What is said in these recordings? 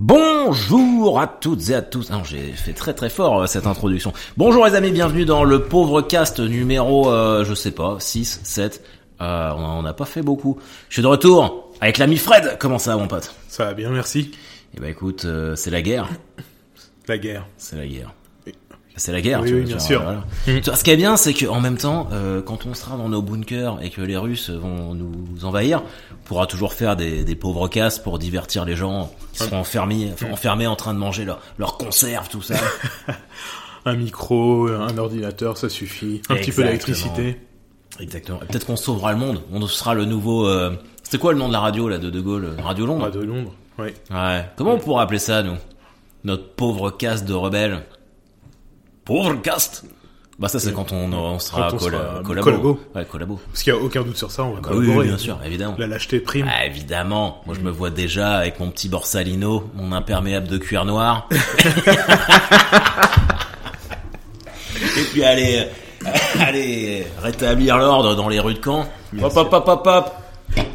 Bonjour à toutes et à tous. Non, j'ai fait très très fort euh, cette introduction. Bonjour les amis, bienvenue dans le pauvre cast numéro, euh, je sais pas, 6, 7. Euh, on n'a pas fait beaucoup. Je suis de retour avec l'ami Fred. Comment ça va mon pote? Ça va bien, merci. Eh ben écoute, euh, c'est la guerre. La guerre. C'est la guerre. C'est la guerre, Oui, tu oui, vois, bien genre, sûr. voilà. Mm. Tu vois, Ce qui est bien, c'est qu'en même temps, euh, quand on sera dans nos bunkers et que les Russes vont nous envahir, on pourra toujours faire des, des pauvres casses pour divertir les gens qui seront enfermés, Mm. enfermés en train de manger leur, leur conserve, tout ça. Un micro, un ordinateur, ça suffit. Un petit peu d'électricité. Exactement. Et Peut-être qu'on sauvera le monde. On sera le nouveau. euh, C'était quoi le nom de la radio là de De Gaulle Radio Londres? De Londres. Oui. Ouais. Comment on pourrait appeler ça nous? Notre pauvre caste de rebelles. Pauvre caste. Bah ça c'est quand on, on sera, Quand on colla- sera collabo. collabo. Ouais, collabo. Parce qu'il n'y a aucun doute sur ça, on va Bah oui, collaborer. oui, bien sûr, évidemment. La lâcheté prime. Ah, évidemment. Moi, je me vois déjà avec mon petit borsalino, mon imperméable de cuir noir. Et puis aller, aller rétablir l'ordre dans les rues de Caen. Hop, hop, hop, hop, hop.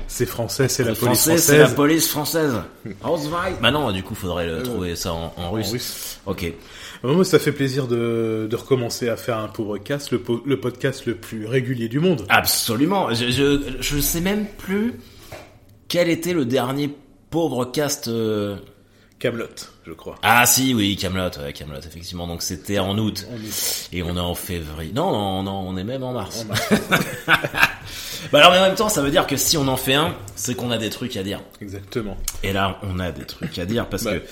C'est français, c'est la police français, c'est la française. police française. Bah non, du coup, faudrait le trouver ça en, en russe. russe. Ok. Moi, ça fait plaisir de, de recommencer à faire un pauvre cast, le, po- le podcast le plus régulier du monde. Absolument. Je, je, je sais même plus quel était le dernier pauvre cast. euh, Camelot, je crois. Ah si, oui, Camelot, ouais, Camelot, effectivement. Donc c'était en août. Et on est en février. Non, non, non, on est même en mars. bah alors, mais en même temps, ça veut dire que si on en fait un, c'est qu'on a des trucs à dire. Exactement. Et là, on a des trucs à dire parce Bah, que.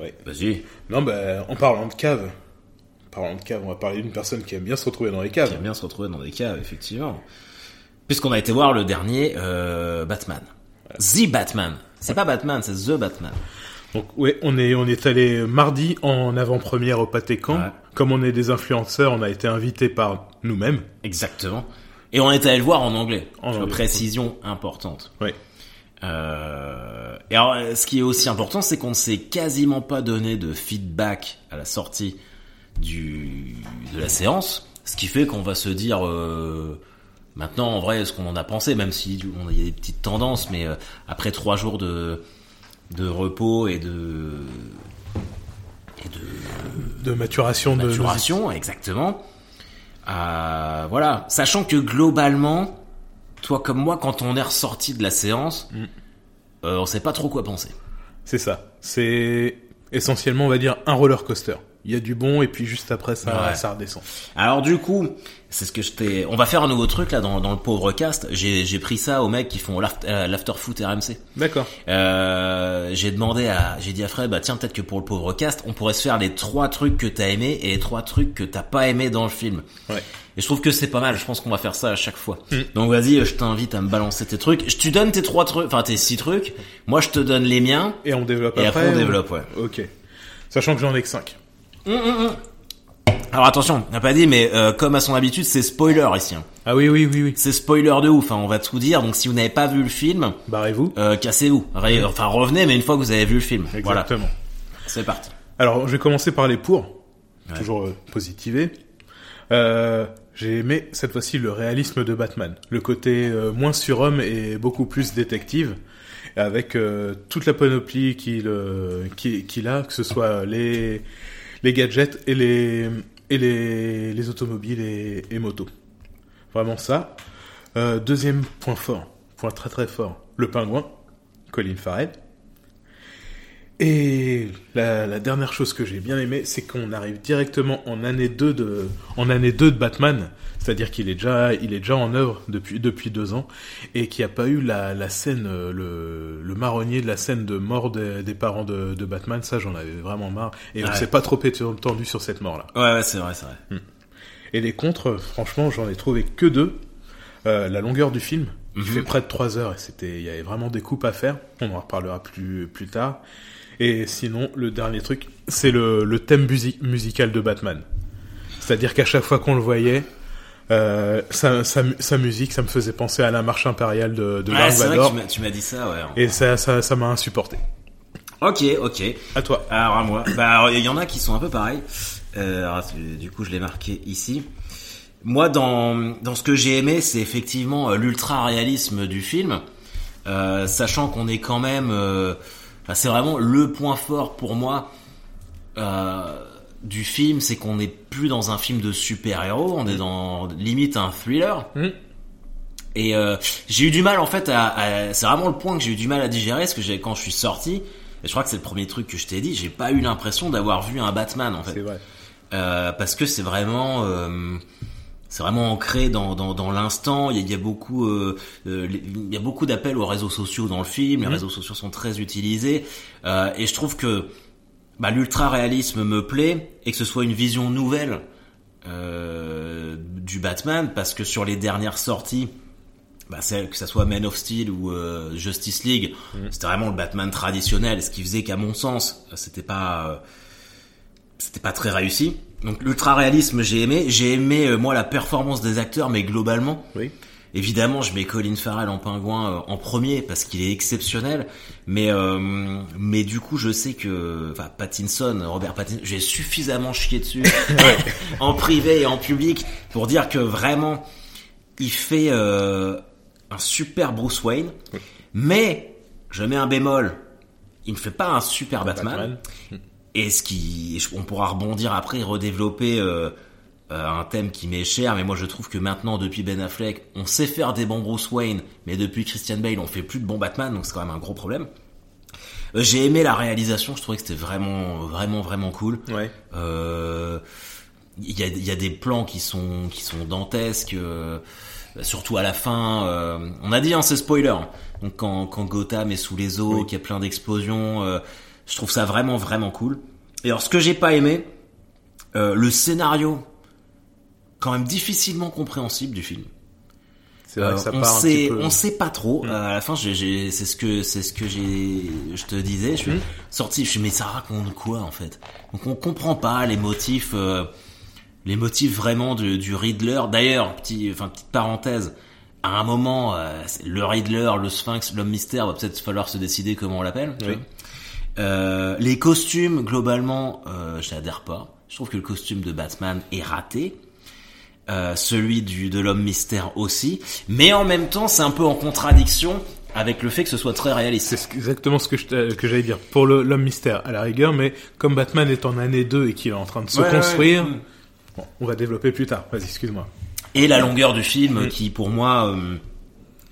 Ouais. Vas-y. Non, bah, en parlant de cave, en parlant de cave, on va parler d'une personne qui aime bien se retrouver dans les Qui caves. aime bien se retrouver dans des caves, effectivement. Puisqu'on a été voir le dernier euh, Batman. The Batman. C'est pas Batman, c'est The Batman. Donc ouais, on est on est allé mardi en avant-première au Pâté Camp. Ouais. Comme on est des influenceurs, on a été invités par nous-mêmes. Exactement. Et on est allé le voir en anglais. En anglais. précision importante. Ouais. Euh, et alors, euh, ce qui est aussi important, c'est qu'on ne s'est quasiment pas donné de feedback à la sortie du de la séance, ce qui fait qu'on va se dire euh, maintenant en vrai ce qu'on en a pensé, même si on il y a des petites tendances, mais euh, après trois jours de de repos et de et de De maturation de maturation, exactement. Euh, voilà, sachant que globalement, toi comme moi, quand on est ressorti de la séance, Mm. euh, on sait pas trop quoi penser. C'est ça. C'est essentiellement, on va dire, un roller coaster. Il y a du bon et puis juste après ça, Ouais. ça redescend. Alors du coup, c'est ce que je t'ai. On va faire un nouveau truc là dans, dans le pauvre cast. J'ai j'ai pris ça aux mecs qui font l'aft- euh, l'after foot RMC. D'accord. Euh, j'ai demandé à, j'ai dit à Fred, bah tiens peut-être que pour le pauvre cast, on pourrait se faire les trois trucs que t'as aimé et les trois trucs que t'as pas aimé dans le film. Ouais. Et je trouve que c'est pas mal. Je pense qu'on va faire ça à chaque fois. Mm. Donc vas-y, je t'invite à me balancer tes trucs. Je tu donne tes trois trucs, enfin tes six trucs. Moi, je te donne les miens. Et on développe Et après. après, on développe, ouais. Ok. Sachant que j'en ai que 5. Alors attention, on n'a pas dit, mais euh, comme à son habitude, c'est spoiler ici. hein. Ah oui, oui, oui, oui. C'est spoiler de ouf. Hein. On va tout dire. Donc si vous n'avez pas vu le film, Barrez-vous. euh, cassez-vous. Enfin revenez, mais une fois que vous avez vu le film. Voilà, Exactement. c'est parti. Alors, je vais commencer par les pour. Ouais. Toujours euh, positiver. Euh, j'ai aimé cette fois-ci le réalisme de Batman. Le côté moins surhomme et beaucoup plus détective. Avec euh, toute la panoplie euh, qu'il a, que ce soit les, les gadgets et les, automobiles et, et motos. Vraiment ça. Euh, deuxième point fort, point très très fort, le pingouin, Colin Farrell. Et la, la dernière chose que j'ai bien aimé, c'est qu'on arrive directement en année 2 de, en année 2 de Batman. C'est-à-dire qu'il est déjà, il est déjà en œuvre depuis, depuis deux ans et qu'il n'y a pas eu la, la scène, euh, le, le marronnier de la scène de mort des, des parents de, de Batman. Ça, j'en avais vraiment marre. Et on Ouais. s'est pas trop étendu sur cette mort-là. Ouais, ouais, c'est vrai, c'est vrai. Et les contres, franchement, j'en ai trouvé que deux. Euh, la longueur du film, il Mhm. fait près de trois heures et c'était, il y avait vraiment des coupes à faire. On en reparlera plus, plus tard. Et sinon, le dernier truc, c'est le, le thème musi- musical de Batman. C'est-à-dire qu'à chaque fois qu'on le voyait, euh, sa, sa, mu- sa musique, ça me faisait penser à la marche impériale de, de Dark c'est vrai que Vador. tu m'as- dit ça, ouais. Et ça, ça, ça m'a insupporté. Ok, ok. À toi. Alors à moi. Bah il y en a qui sont un peu pareils. Euh, alors, du coup, je l'ai marqué ici. Moi, dans dans ce que j'ai aimé, c'est effectivement euh, l'ultra réalisme du film, Euh, sachant qu'on est quand même Enfin, c'est vraiment le point fort pour moi euh, du film, c'est qu'on n'est plus dans un film de super-héros, on est dans limite un thriller. Mm. Et euh, j'ai eu du mal en fait à, à- c'est vraiment le point que j'ai eu du mal à digérer, parce que j'ai quand je suis sorti, et je crois que c'est le premier truc que je t'ai dit, j'ai pas eu l'impression d'avoir vu un Batman en fait. C'est vrai. Euh, parce que c'est vraiment euh, c'est vraiment ancré dans, dans, dans l'instant. Il y a, il y a beaucoup euh, euh, il y a beaucoup d'appels aux réseaux sociaux dans le film. Les Mhm. réseaux sociaux sont très utilisés Euh, et je trouve que bah, l'ultra réalisme me plaît et que ce soit une vision nouvelle euh, du Batman parce que sur les dernières sorties bah, que ça soit Man of Steel ou euh, Justice League, c'était vraiment le Batman traditionnel, ce qui faisait qu'à mon sens, c'était pas euh, c'était pas très réussi. Donc l'ultra réalisme, j'ai aimé, j'ai aimé euh, moi la performance des acteurs, mais globalement, Oui. évidemment, je mets Colin Farrell en pingouin euh, en premier parce qu'il est exceptionnel, mais euh, mais du coup, je sais que enfin Pattinson, Robert Pattinson, j'ai suffisamment chié dessus en privé et en public pour dire que vraiment il fait euh, un super Bruce Wayne, mais je mets un bémol, il ne fait pas un super Batman. Et ce qui, on pourra rebondir après, redévelopper euh, euh, un thème qui m'est cher, mais moi je trouve que maintenant, depuis Ben Affleck, on sait faire des bons Bruce Wayne, mais depuis Christian Bale, on fait plus de bons Batman, donc c'est quand même un gros problème. Euh, J'ai aimé la réalisation, je trouvais que c'était vraiment, vraiment, vraiment cool. Ouais. Euh, Il y, a, il y a des plans qui sont, qui sont dantesques, euh, surtout à la fin. euh, on a dit, hein, c'est spoiler. Donc quand, quand Gotham est sous les eaux, Oui. qu'il y a plein d'explosions, euh, je trouve ça vraiment, vraiment cool. Et alors, ce que j'ai pas aimé, euh, le scénario, quand même difficilement compréhensible du film. C'est vrai Euh, que ça on part un sait, petit peu. on sait pas trop. Mm. Euh, à la fin, c'est ce que, c'est ce que j'ai, je te disais. Je suis Mm. sorti, je suis mais ça raconte quoi en fait? Donc on comprend pas les motifs, euh, les motifs vraiment du, du Riddler. D'ailleurs, petit, enfin petite parenthèse. À un moment, euh, le Riddler, le Sphinx, l'homme mystère, va peut-être falloir se décider comment on l'appelle. Oui. Euh, les costumes, globalement, euh, je n'adhère pas. Je trouve que le costume de Batman est raté. Euh, celui du de l'homme mystère aussi, mais en même temps c'est un peu en contradiction avec le fait que ce soit très réaliste. C'est ce- exactement ce que je t'a- que j'allais dire. Pour le- l'homme mystère, à la rigueur, mais comme Batman est en année 2 et qu'il est en train de se Ouais, construire, ouais. bon, on va développer plus tard. Vas-y, excuse-moi. Et la longueur du film qui pour moi euh,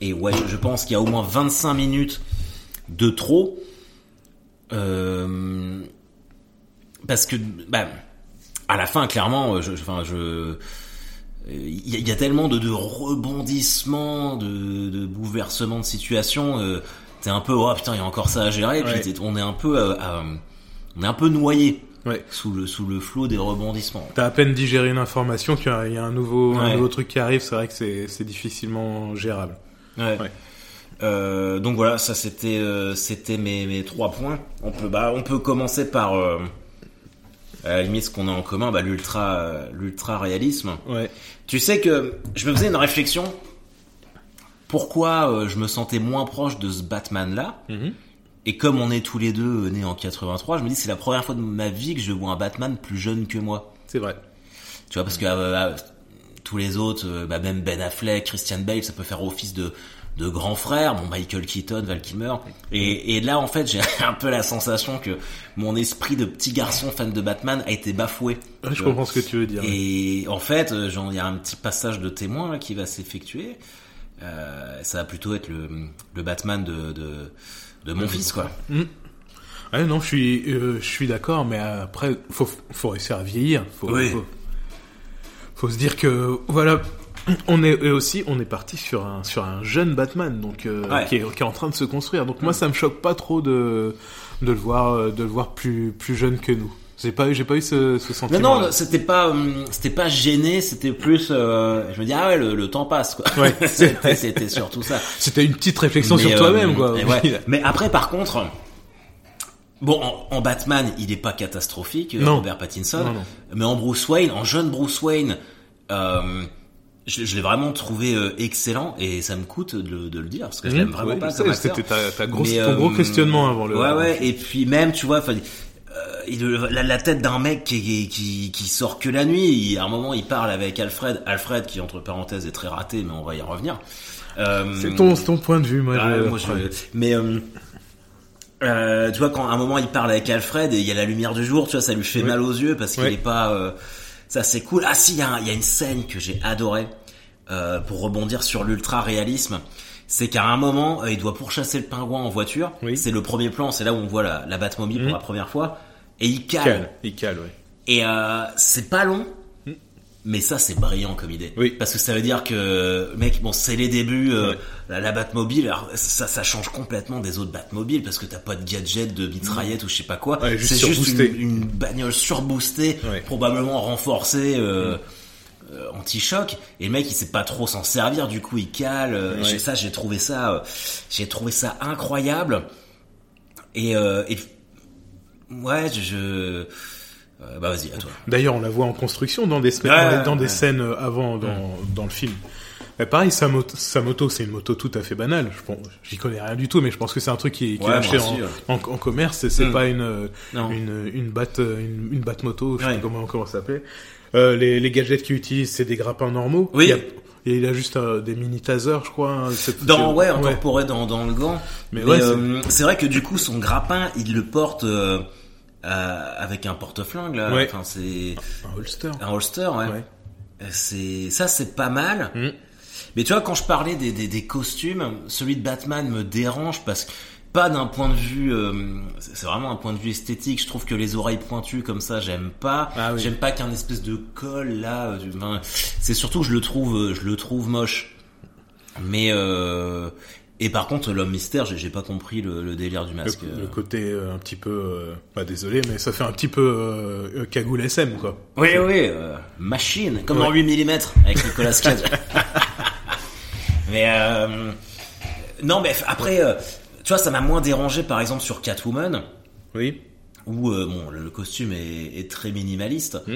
et ouais je pense qu'il y a au moins 25 minutes de trop euh, parce que bah à la fin clairement je enfin je il y, a- il y a tellement de, de rebondissements de, de bouleversements de situation euh, t'es un peu oh putain il y a encore ça à gérer et Ouais. puis t'es- on est un peu euh, on est un peu noyé Ouais. sous le sous le flot des rebondissements T'as à peine digéré une information il y a un nouveau, un nouveau truc qui arrive. C'est vrai que c'est c'est difficilement gérable. Ouais. Euh, donc voilà, ça c'était euh, c'était mes, mes trois points. On peut bah on peut commencer par euh, à la limite ce qu'on a en commun, bah l'ultra euh, l'ultra réalisme. Ouais. Tu sais que je me faisais une réflexion. Pourquoi je me sentais moins proche de ce Batman là Mhm. Et comme on est tous les deux nés en 83, je me dis c'est la première fois de ma vie que je vois un Batman plus jeune que moi. C'est vrai. Tu vois, parce que tous les autres, bah, même Ben Affleck, Christian Bale, ça peut faire office de, de grand frère, bon, Michael Keaton, Val Kilmer. Et, et là, en fait, j'ai un peu la sensation que mon esprit de petit garçon fan de Batman a été bafoué. Ouais, je comprends ce que tu veux dire. Et en fait, euh, il y a un petit passage de témoin là, qui va s'effectuer. Euh, ça va plutôt être le, le Batman de, de, de mon fils, quoi. Ouais, non, je suis, euh, je suis d'accord, mais après, faut, faut réussir à vieillir. Faut, Oui. faut, faut se dire que, voilà, on est et aussi, on est parti sur un, sur un jeune Batman, donc euh, Ouais. qui, est, qui est en train de se construire. Donc moi, ça me choque pas trop de, de le voir, euh, de le voir plus, plus jeune que nous. J'ai pas eu, j'ai pas eu ce, ce Mais sentiment. non, c'était pas, hum, c'était pas gêné, c'était plus, euh, je me dis ah ouais, le, le temps passe quoi. Ouais. c'était, c'était surtout ça. C'était une petite réflexion Mais, sur euh, toi-même, quoi. mais, ouais. Mais après, par contre, bon, en, en Batman, il est pas catastrophique, euh, Non. Robert Pattinson. Non, non. Mais en Bruce Wayne, en jeune Bruce Wayne, euh, je, je l'ai vraiment trouvé euh, excellent et ça me coûte de, le- de le dire parce que je l'aime Mmh, vraiment ouais, pas comme. C'était ta, ta grosse, Mais, ton gros euh, questionnement avant le. Ouais, ouais. Et puis même, tu vois, euh, la, la tête d'un mec qui, qui, qui sort que la nuit. Il- à un moment, il parle avec Alfred. Alfred, qui entre parenthèses est très raté, mais on va y revenir. Euh, C'est ton, c'est ton point de vue, moi. ah, je... moi, je- Mais euh, Euh, tu vois, quand à un moment il parle avec Alfred et il y a la lumière du jour, tu vois, ça lui fait Oui. mal aux yeux parce qu'il Oui. est pas. Ça c'est cool. Ah si, il y, a un- il y a une scène que j'ai adorée euh, pour rebondir sur l'ultra réalisme. C'est qu'à un moment, euh, il doit pourchasser le pingouin en voiture. Oui. C'est le premier plan, c'est là où on voit la, la Batmobile pour Mhm. la première fois. Et il cale. Cale. Il cale, ouais. Et euh, c'est pas long, mais ça c'est brillant comme idée. Oui. Parce que ça veut dire que, mec, bon, c'est les débuts, euh, Ouais. la, la Batmobile, alors ça, ça change complètement des autres Batmobiles parce que t'as pas de gadget, de mitraillette ou je sais pas quoi. Ouais, c'est juste une, une bagnole surboostée, Ouais. probablement renforcée. Euh, euh, anti-choc et le mec il sait pas trop s'en servir du coup il cale euh, ça j'ai trouvé ça euh, j'ai trouvé ça incroyable et, euh, et ouais je, je... euh, bah vas-y à toi D'ailleurs, on la voit en construction dans des, Ouais, dans des, ouais. scènes euh, avant dans, dans le film. Mais pareil, sa moto, sa moto, c'est une moto tout à fait banale. Je pense, j'y connais rien du tout, mais je pense que c'est un truc qui, qui Ouais, est acheté en, aussi, ouais. en, en commerce. C'est, Mm. pas une, euh, Non. une, une batte, une, une batte moto. Je sais Ouais. pas comment, comment ça s'appelle. Euh, les, les gadgets qu'il utilise, c'est des grappins normaux. Oui. Il y a, et il a juste euh, des mini tasers, je crois. hein, Dans ouais, incorporé dans dans le gant. Mais Mais, ouais, euh, c'est vrai que du coup son grappin, il le porte euh, euh, avec un porte-flingue là. Ouais. Enfin c'est Un holster. un holster, ouais. Ouais. Euh, C'est ça, c'est pas mal. Mm. Mais tu vois, quand je parlais des, des, des costumes, celui de Batman me dérange parce que pas d'un point de vue, euh, c'est vraiment un point de vue esthétique. Je trouve que les oreilles pointues comme ça, j'aime pas. Ah oui. J'aime pas qu'un espèce de col là. euh, c'est surtout que je le trouve, euh, je le trouve moche. Mais euh, et par contre, l'homme mystère, j'ai pas compris le, le délire du masque. Le, euh. le côté euh, un petit peu, euh, bah désolé, mais ça fait un petit peu euh, euh, cagoule SM quoi. Oui, oui, machine, comme dans Ouais. 8 mm avec Nicolas Cage. mais non, mais après, tu vois, ça m'a moins dérangé, par exemple, sur Catwoman, Oui. où bon, le, le costume est, est très minimaliste. Mm.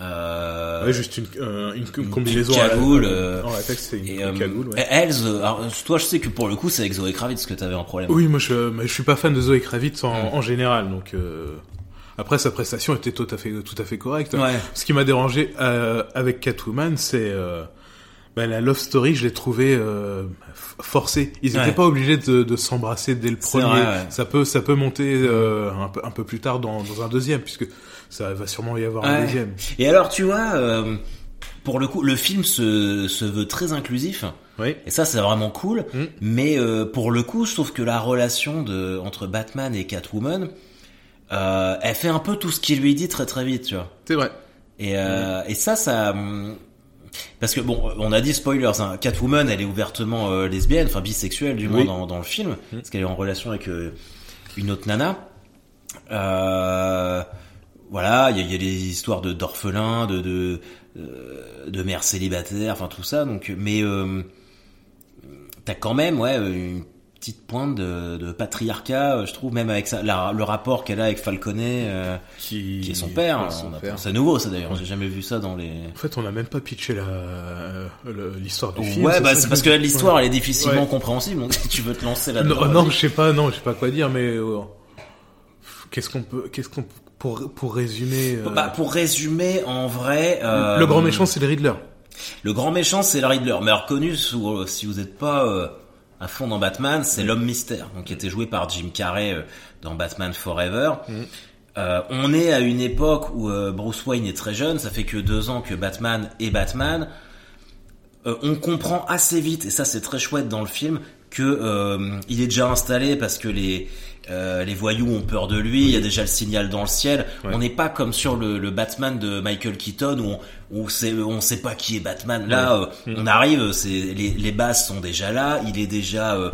Euh, Ouais, juste une, euh, une, une combinaison cagoule, euh, en latex, c'est une et, euh, cagoule. Ouais. Elze, alors, toi, je sais que pour le coup, c'est avec Zoé Kravitz que t'avais un problème. Oui, moi je, je suis pas fan de Zoé Kravitz en, Mm. en général, donc euh, après sa prestation était tout à fait tout à fait correcte. Ouais. Ce qui m'a dérangé euh, avec Catwoman, c'est euh, bah, la love story, je l'ai trouvé euh, forcée. Ils Ouais. étaient pas obligés de, de s'embrasser dès le premier. vrai, ouais. Ça peut ça peut monter euh, un peu un peu plus tard dans, dans un deuxième, puisque ça va sûrement y avoir un deuxième. Et alors, tu vois, euh, pour le coup, le film se, se veut très inclusif. Oui. Et ça, c'est vraiment cool. Mm. Mais euh, pour le coup, je trouve que la relation de entre Batman et Catwoman, euh, elle fait un peu tout ce qu'il lui dit très très vite, tu vois. C'est vrai. Et, euh, et ça, ça... Parce que bon, on a dit spoilers, hein, Catwoman, elle est ouvertement euh, lesbienne, enfin bisexuelle du moins Oui. dans, dans le film, Mm. parce qu'elle est en relation avec euh, une autre nana. Euh, voilà, il y a, il y a des histoires de d'orphelins, de de, euh, de mères célibataires, enfin tout ça. Donc, mais euh, t'as quand même ouais une petite pointe de, de patriarcat, euh, je trouve, même avec ça, la- le rapport qu'elle a avec Falconet, euh, Qui, qui est son père. Ouais, son On a- père. C'est nouveau ça d'ailleurs. J'ai jamais vu ça dans les. En fait, on n'a même pas pitché la euh, l'histoire du film. Ouais, bah c'est parce que l'histoire Ouais. elle est difficilement Ouais. compréhensible. Donc si tu veux te lancer là-dedans. Non, je sais pas, non, je sais pas quoi dire, mais euh, qu'est-ce qu'on peut, qu'est-ce qu'on pour pour résumer. euh, Bah, pour résumer, en vrai, euh, le grand méchant, c'est le Riddler. Le grand méchant, c'est le Riddler, mais sous, euh, si vous n'êtes pas euh, à fond dans Batman, c'est l'homme mystère, donc qui était joué par Jim Carrey euh, dans Batman Forever. Euh, on est à une époque où euh, Bruce Wayne est très jeune, ça fait que deux ans que Batman est Batman. Euh, on comprend assez vite, et ça c'est très chouette dans le film, que il est déjà installé parce que les euh, les voyous ont peur de lui, il y a déjà le signal dans le ciel. Ouais. On n'est pas comme sur le, le Batman de Michael Keaton où on, où c'est, on sait pas qui est Batman. Là, euh, on arrive, c'est les, les bases sont déjà là, il est déjà euh,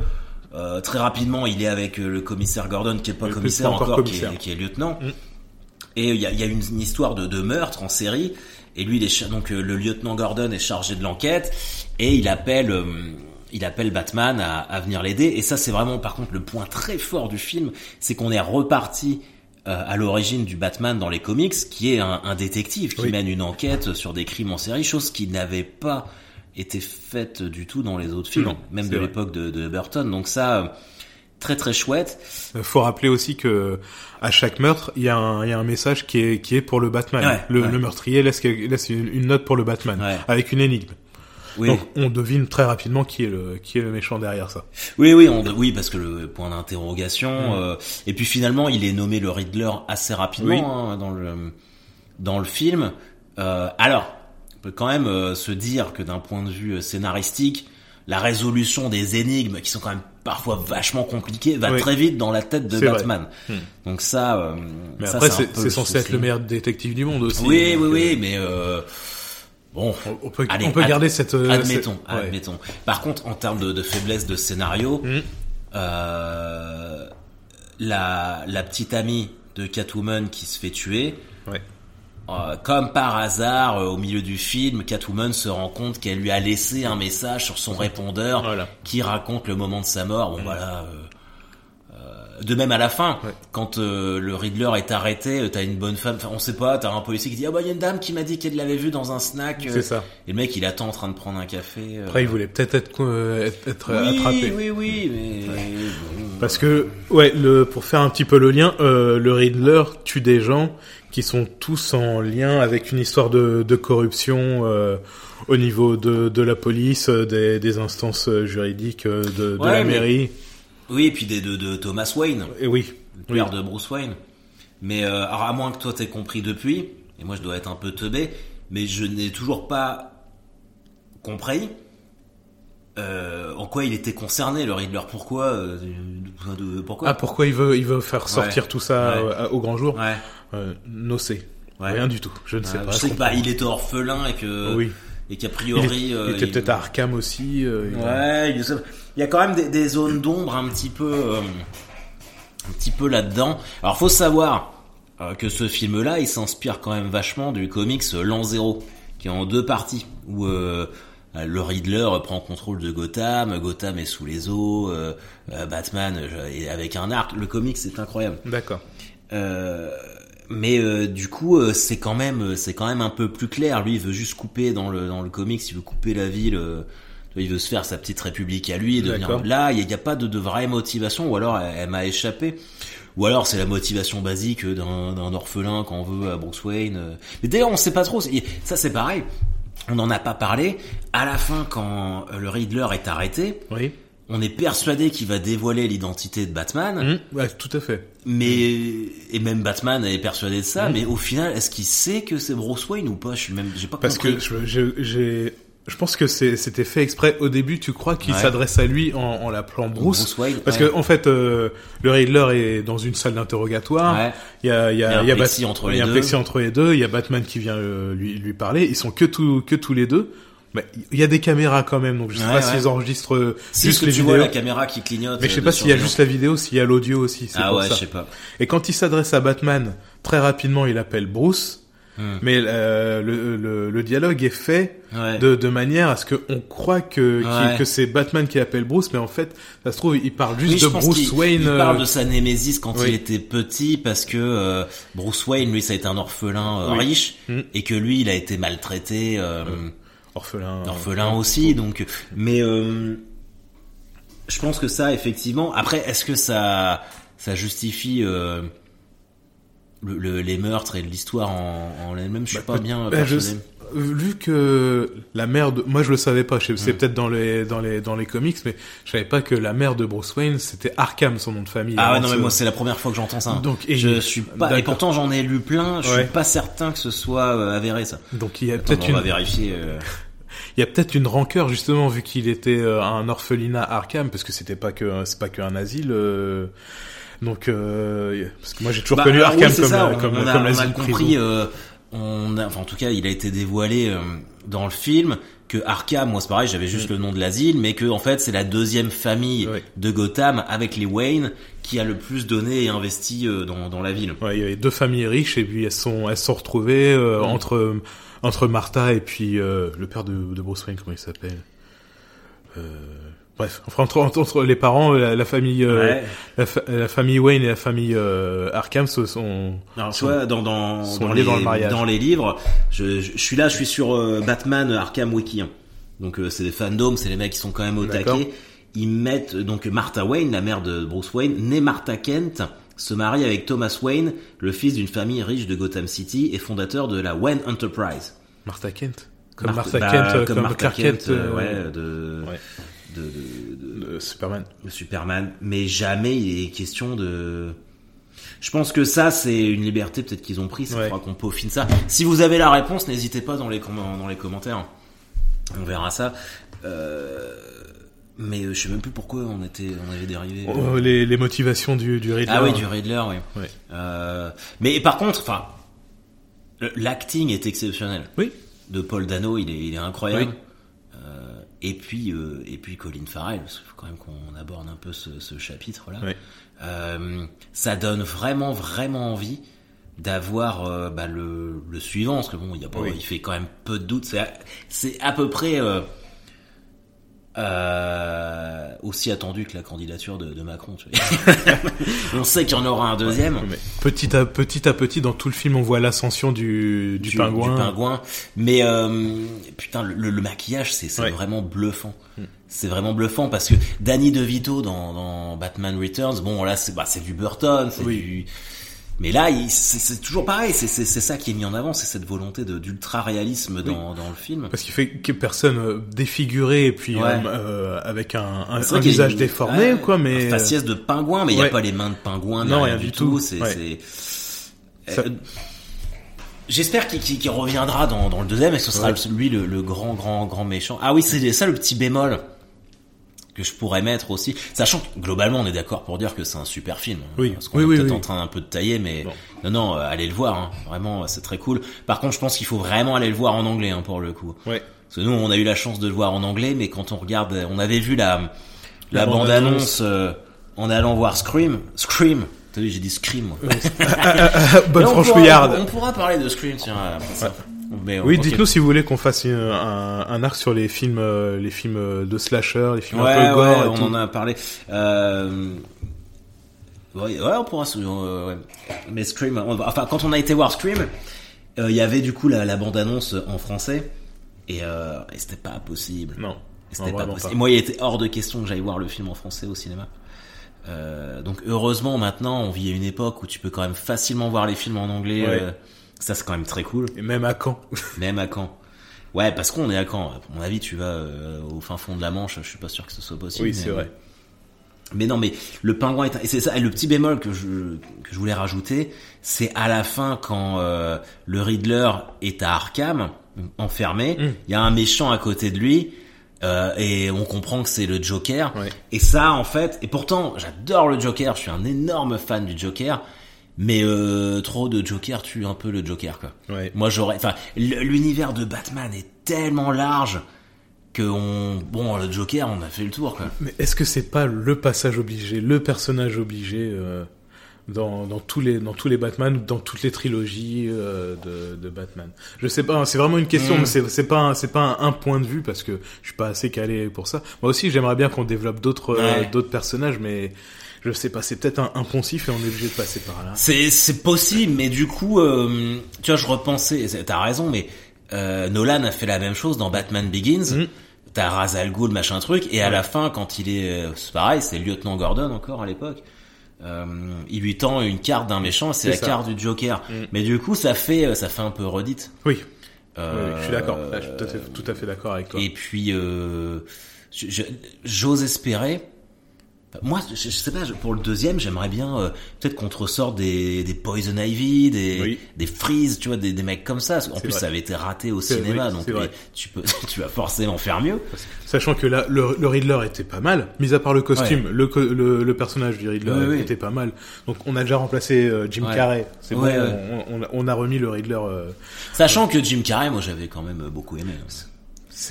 euh, très rapidement, il est avec le commissaire Gordon qui est pas Le- commissaire encore qui, est, qui est lieutenant. Mm. Et il y a, y a une, une histoire de, de meurtre en série. Et lui, il est donc le lieutenant Gordon est chargé de l'enquête et il appelle, il appelle Batman à, à venir l'aider. Et ça, c'est vraiment, par contre, le point très fort du film, c'est qu'on est reparti euh, à l'origine du Batman dans les comics, qui est un, un détective qui Oui. mène une enquête sur des crimes en série, chose qui n'avait pas été faite du tout dans les autres films, Non, même de l'époque de, de Burton. Donc ça, euh, très très chouette. Il faut rappeler aussi que à chaque meurtre, il y a un, il y a un message qui est qui est pour le Batman. Ouais, le, ouais. le meurtrier laisse, laisse une, une note pour le Batman Ouais. avec une énigme. Oui. Donc on devine très rapidement qui est le qui est le méchant derrière ça. Oui, oui, on, oui, parce que le point d'interrogation. Mm. euh, et puis finalement, il est nommé le Riddler assez rapidement Oui. hein, dans le dans le film. Euh, alors, on peut quand même euh, se dire que d'un point de vue euh, scénaristique, la résolution des énigmes, qui sont quand même parfois vachement compliquées, va Oui. très vite dans la tête de. Batman. Mm. Donc ça, euh, Mais ça, après c'est censé être le meilleur détective du monde aussi. Oui, oui, oui, euh, mais euh, bon. On peut Allez, on peut ad- garder cette euh, Admettons, cette- ouais. admettons. Par contre, en termes de, de faiblesse de scénario, Mm. euh, la, la petite amie de Catwoman qui se fait tuer, Ouais. euh, comme par hasard, euh, au milieu du film, Catwoman se rend compte qu'elle lui a laissé un message sur son répondeur Voilà. qui raconte le moment de sa mort. Bon, voilà. De même à la fin, Ouais. quand euh, le Riddler est arrêté, euh, t'as une bonne femme, on sait pas, t'as un policier qui dit ah bah il y a une dame qui m'a dit qu'elle l'avait vu dans un snack. euh, C'est ça. et le mec, il attend en train de prendre un café. Après il voulait peut-être être être, être oui, attrapé. Oui, oui, mais. Parce que, ouais, le, pour faire un petit peu le lien, le Riddler tue des gens qui sont tous en lien avec une histoire de, de corruption euh, au niveau de, de la police, des, des instances juridiques, de, de Ouais, la mais- mairie. Oui, et puis des, de, de Thomas Wayne, Et oui, le père de Bruce Wayne. Mais euh, alors à moins que toi t'aies compris depuis, et moi je dois être un peu teubé, mais je n'ai toujours pas compris euh, en quoi il était concerné le Riddler. Pourquoi euh, Pourquoi Ah, pourquoi il veut, il veut faire sortir Ouais. tout ça Ouais. euh, au grand jour Ouais. euh. Ouais. Rien du tout. Je ne sais pas. je sais que bah, il était orphelin et que Oui. et qu'a Il, priori est- euh, il était il- peut-être à Arkham aussi. euh, il- Ouais, il il y a quand même des, des zones d'ombre un petit peu, euh, un petit peu là-dedans. Alors, faut savoir euh, que ce film-là, il s'inspire quand même vachement du comics L'An Zéro, qui est en deux parties, où euh, le Riddler prend contrôle de Gotham, Gotham est sous les eaux, Batman est avec un arc. Le comics, c'est incroyable. D'accord. Euh, mais euh, du coup, euh, c'est quand même, c'est quand même un peu plus clair. Lui, il veut juste couper dans le dans le comics, il veut couper la ville. euh, il veut se faire sa petite république à lui. Et devenir... Là, il n'y a, pas de, de vraie motivation, ou alors elle, elle m'a échappé. Ou alors c'est la motivation basique d'un orphelin qu'on veut à Bruce Wayne. Mais d'ailleurs, on sait pas trop. Ça, c'est pareil. On n'en a pas parlé. À la fin, quand le Riddler est arrêté, Oui. on est persuadé qu'il va dévoiler l'identité de Batman. Mmh, ouais, tout à fait. Mais et même Batman est persuadé de ça. Mhm. Mais au final, est-ce qu'il sait que c'est Bruce Wayne ou pas? Je suis même, j'ai pas Parce compris. que j'ai, je pense que c'est, c'était fait exprès. Au début, tu crois qu'il Ouais. s'adresse à lui en, en l'appelant Bruce. Wayne. Parce ouais. que en fait, euh, le Riddler est dans une salle d'interrogatoire. Ouais. Il y a, il y a il y a plexi entre il y a les un deux. plexi entre les deux. Il y a Batman qui vient euh, lui, lui parler. Ils sont que tous, que tous les deux. Mais il y a des caméras quand même, donc je sais pas s'ils enregistrent euh, Si juste que les tu vidéos. vois la caméra qui clignote. Mais je sais euh, pas s'il y a juste la vidéo, s'il y a l'audio aussi. Ah pour ouais, ça. je sais pas. Et quand il s'adresse à Batman, très rapidement, il appelle Bruce. Hmm. Mais euh, le, le, le dialogue est fait Ouais. de, de manière à ce qu'on croit que, que c'est Batman qui appelle Bruce, mais en fait, ça se trouve, il parle juste Oui, de Bruce Wayne. Il euh, parle de sa némésis quand oui. il était petit parce que euh, Bruce Wayne, lui, ça a été un orphelin euh, Oui. riche Mm. et que lui, il a été maltraité, euh, orphelin. orphelin aussi. Donc, mais euh, je pense que ça, effectivement. Après, est-ce que ça, ça justifie euh, le, le- les meurtres et l'histoire en, en elle-même Je suis Bah, pas bien bah, je- persuadé. Vu que la mère de, moi je le savais pas, c'est Mm. peut-être dans les dans les dans les comics, mais je savais pas que la mère de Bruce Wayne c'était Arkham son nom de famille. Ah ouais, non, mais moi, c'est la première fois que j'entends ça. Donc, et- je suis pas, et pourtant j'en ai lu plein, je Ouais. suis pas certain que ce soit euh, avéré ça. donc il y a peut-être on une va vérifier. euh. Il y a peut-être une rancœur justement vu qu'il était euh, un orphelinat Arkham parce que c'était pas que c'est pas qu'un asile. euh, donc euh, parce que moi j'ai toujours Bah, connu alors, Arkham oui, comme ça, on- comme on a, comme on a compris, euh, on a, enfin, en tout cas, il a été dévoilé euh, dans le film que Arkham, moi c'est pareil, j'avais juste le nom de l'asile, mais que en fait c'est la deuxième famille Mm. De Gotham avec les Wayne qui a le plus donné et investi euh, dans, dans la ville. Ouais, il y avait deux familles riches et puis elles sont elles se sont retrouvées euh, Mm. entre entre Martha et puis euh, le père de, de Bruce Wayne comment il s'appelle? Euh, Bref, enfin, entre, entre, les parents, la, la famille, euh, Ouais. la, fa- la famille Wayne et la famille euh, Arkham se sont. Alors, tu sont- vois, dans, dans, sont dans, les, dans le mariage. dans les livres, je, je, je suis là, je suis sur euh, Batman Arkham Wiki. hein. Donc euh, c'est des fandoms, c'est les mecs qui sont quand même au taquet. Ils mettent donc Martha Wayne, la mère de Bruce Wayne, née Martha Kent, se marie avec Thomas Wayne, le fils d'une famille riche de Gotham City et fondateur de la Wayne Enterprise. Martha Kent. Comme Martha- Martha bah, Kent, euh, comme comme Martha Clark Kent, Kent, ouais, de, ouais. De, de- de- Superman. de Superman, mais jamais il est question de. Je pense que ça, c'est une liberté peut-être qu'ils ont pris, c'est Ouais. faudra qu'on peaufine ça. Si vous avez la réponse, n'hésitez pas dans les, com- dans les commentaires. On verra ça. Euh, mais je sais même plus pourquoi on était, on avait dérivé. Oh, les, les motivations du, du Riddler. Ah oui, du Riddler, oui. Euh, mais par contre, enfin, l'acting est exceptionnel. Oui. De Paul Dano, il est, il est incroyable. Oui. Et puis, euh, et puis Colin Farrell, parce qu'il faut quand même qu'on aborde un peu ce, ce chapitre-là. Oui. Euh, ça donne vraiment, vraiment envie d'avoir euh, bah, le, le suivant, parce que bon, il y a pas, Oui. il fait quand même peu de doute. C'est, à- c'est à peu près euh, aussi attendu que la candidature de, de Macron. Tu vois. on sait qu'il y en aura un deuxième. Petit à petit à petit, dans tout le film, on voit l'ascension du, du, pingouin. du pingouin. Mais euh, putain, le, le maquillage, c'est Ouais. Hmm. vraiment bluffant. C'est vraiment bluffant parce que Danny DeVito dans, dans Batman Returns, bon là c'est bah, c'est du Burton, c'est Oui. du. Mais là, c'est toujours pareil. C'est ça qui est mis en avant, c'est cette volonté de d'ultra réalisme dans dans le film. Parce qu'il fait que personne euh, défiguré et puis Ouais. euh, euh, avec un, un, a visage une- déformé ouais, ou quoi, mais un faciès de pingouin, mais il y a ouais. pas les mains de pingouin, Non, rien, rien du tout. tout. C'est Ouais. Ça- Euh, J'espère qu'il qu'il- qu'il reviendra dans, dans le deuxième et que ce sera Ouais. lui le, le grand grand grand méchant. Ah oui, c'est ça le petit bémol que je pourrais mettre aussi, sachant que globalement on est d'accord pour dire que c'est un super film. hein. Oui. Parce qu'on Oui, est oui, peut-être oui. en train un peu de tailler, mais Bon. non non, euh, allez le voir. hein. Vraiment, c'est très cool. Par contre, je pense qu'il faut vraiment aller le voir en anglais hein, pour le coup. ouais. Parce que nous, on a eu la chance de le voir en anglais, mais quand on regarde, on avait vu la, la, La bande-annonce euh, en allant voir Scream. Scream T'as vu, j'ai dit Scream. moi. Bonne on franchouillarde. pourra- On pourra parler de Scream, tiens, après ça. Mais, Oui, dites-nous si vous voulez qu'on fasse un, un arc sur les films, euh, les films de slasher, les films Ouais, un peu gore ouais, et on tout. en a parlé. Euh... Ouais, ouais, on pourra euh, ouais. Mais Scream, on enfin, quand on a été voir Scream, euh, il y avait du coup la, la bande-annonce en français, et, euh, et c'était pas possible. Non, C'était pas possible. pas. Et moi, il était hors de question que j'aille voir le film en français au cinéma. Euh, donc heureusement maintenant, on vit à une époque où tu peux quand même facilement voir les films en anglais. Ouais. Ça c'est quand même très cool. Et même à Caen. Même à Caen. Ouais, parce qu'on est à Caen. À mon avis, tu vas euh, au fin fond de la Manche. Je suis pas sûr que ce soit possible. oui, mais- c'est vrai. mais non, mais le pingouin est, et c'est ça, et le petit bémol que je, que je voulais rajouter, c'est à la fin quand euh, le Riddler est à Arkham, enfermé, il Mm. y a un méchant à côté de lui, euh, et on comprend que c'est le Joker. Ouais. Et ça, en fait, et pourtant, j'adore le Joker, je suis un énorme fan du Joker, mais euh, trop de Joker tue un peu le Joker, quoi. Ouais. Moi, j'aurais, enfin, l'univers de Batman est tellement large que on, bon, le Joker, on a fait le tour, quoi. Mais est-ce que c'est pas le passage obligé, le personnage obligé euh, dans, dans tous les dans tous les Batman, dans toutes les trilogies euh, de, de Batman? Je sais pas, c'est vraiment une question, Mm. mais c'est c'est pas un- c'est pas un, un point de vue parce que je suis pas assez calé pour ça. Moi aussi, j'aimerais bien qu'on développe d'autres euh, Ouais. d'autres personnages, mais je sais pas, c'est peut-être un, un poncif et on est obligé de passer par là. C'est c'est possible, mais du coup, euh, tu vois, je repensais. T'as raison, mais euh, Nolan a fait la même chose dans Batman Begins. Mhm. T'as Ra's al Ghul, machin truc, et à la fin, quand il est, euh, c'est pareil, c'est lieutenant Gordon encore à l'époque. Euh, il lui tend une carte d'un méchant, c'est la ça. carte du Joker. Mhm. Mais du coup, ça fait, euh, ça fait un peu redite. Oui, Euh, oui, je suis d'accord. Je suis tout à fait, d'accord avec toi. Et puis, euh, j'ose espérer. Moi, je, je sais pas, pour le deuxième, j'aimerais bien euh, peut-être qu'on te ressorte des, des Poison Ivy, des, Oui. des Freeze, tu vois, des, des mecs comme ça. En plus, vrai. ça avait été raté au cinéma, oui, donc mais tu peux, tu vas forcément faire mieux. Sachant que là, le, le Riddler était pas mal, mis à part le costume, le, le, le personnage du Riddler Oui, était pas mal. Donc on a déjà remplacé euh, Jim Ouais. Carrey, c'est Ouais, bon. On, on a remis le Riddler. euh, Sachant que Jim Carrey, moi, j'avais quand même beaucoup aimé. hein.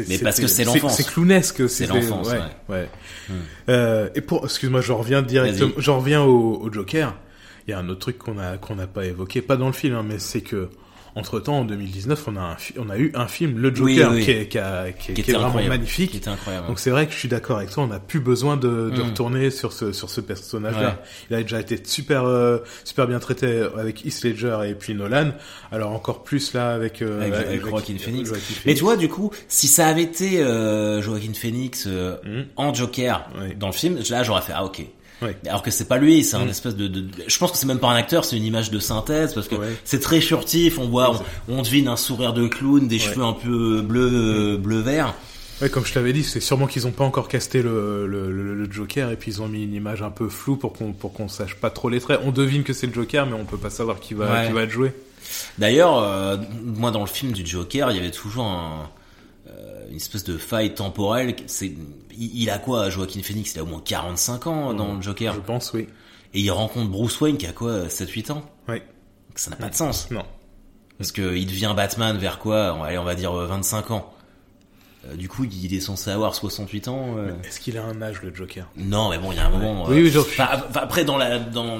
Mais parce que c'est l'enfance. C'est clownesque. C'est l'enfance, ouais. ouais. ouais. Euh, et pour, excuse-moi, je reviens directement, j'en reviens au, au Joker. Il y a un autre truc qu'on a qu'on n'a pas évoqué, pas dans le film, hein, mais c'est que entre temps en 2019, on a un, on a eu un film, le Oui, Joker, oui. qui est, qui, a- qui est- Qui vraiment incroyable. magnifique. Qui était incroyable. Donc c'est vrai que je suis d'accord avec toi, on n'a plus besoin de, de Mm. retourner sur ce sur ce personnage-là. Ouais. Il a déjà été super euh, super bien traité avec Heath Ledger et puis Nolan. Alors encore plus là avec euh, Avec- avec Joaquin Phoenix. Joaquin Mais tu vois, du coup, si ça avait été euh, Joaquin Phoenix euh, Mhm. en Joker dans le film, là, j'aurais fait ah ok. Alors que c'est pas lui, c'est un Mm. espèce de, de- Je pense que c'est même pas un acteur, c'est une image de synthèse parce que Ouais. c'est très furtif. On voit, on, on devine un sourire de clown, des Ouais. cheveux un peu bleu, euh, bleu vert. Ouais, comme je t'avais dit, c'est sûrement qu'ils ont pas encore casté le, le, le- le Joker et puis ils ont mis une image un peu floue pour qu'on pour qu'on sache pas trop les traits. On devine que c'est le Joker, mais on peut pas savoir qui va Ouais. qui va être joué. D'ailleurs, euh, moi dans le film du Joker, il y avait toujours un, euh, une espèce de faille temporelle. C'est, il, a quoi, Joaquin Phoenix? Il a au moins 45 ans dans le Joker. Je pense, oui. Et il rencontre Bruce Wayne qui a quoi, 7-8 ans? Ouais. Ça n'a pas de sens. Non. Parce que il devient Batman vers quoi Allez, on va dire euh, 25 ans. Euh, du coup, il est censé avoir 68 ans. euh. Est-ce qu'il a un âge le Joker? Non, mais bon, il y a un moment. Oui, oui, enfin, après, dans la dans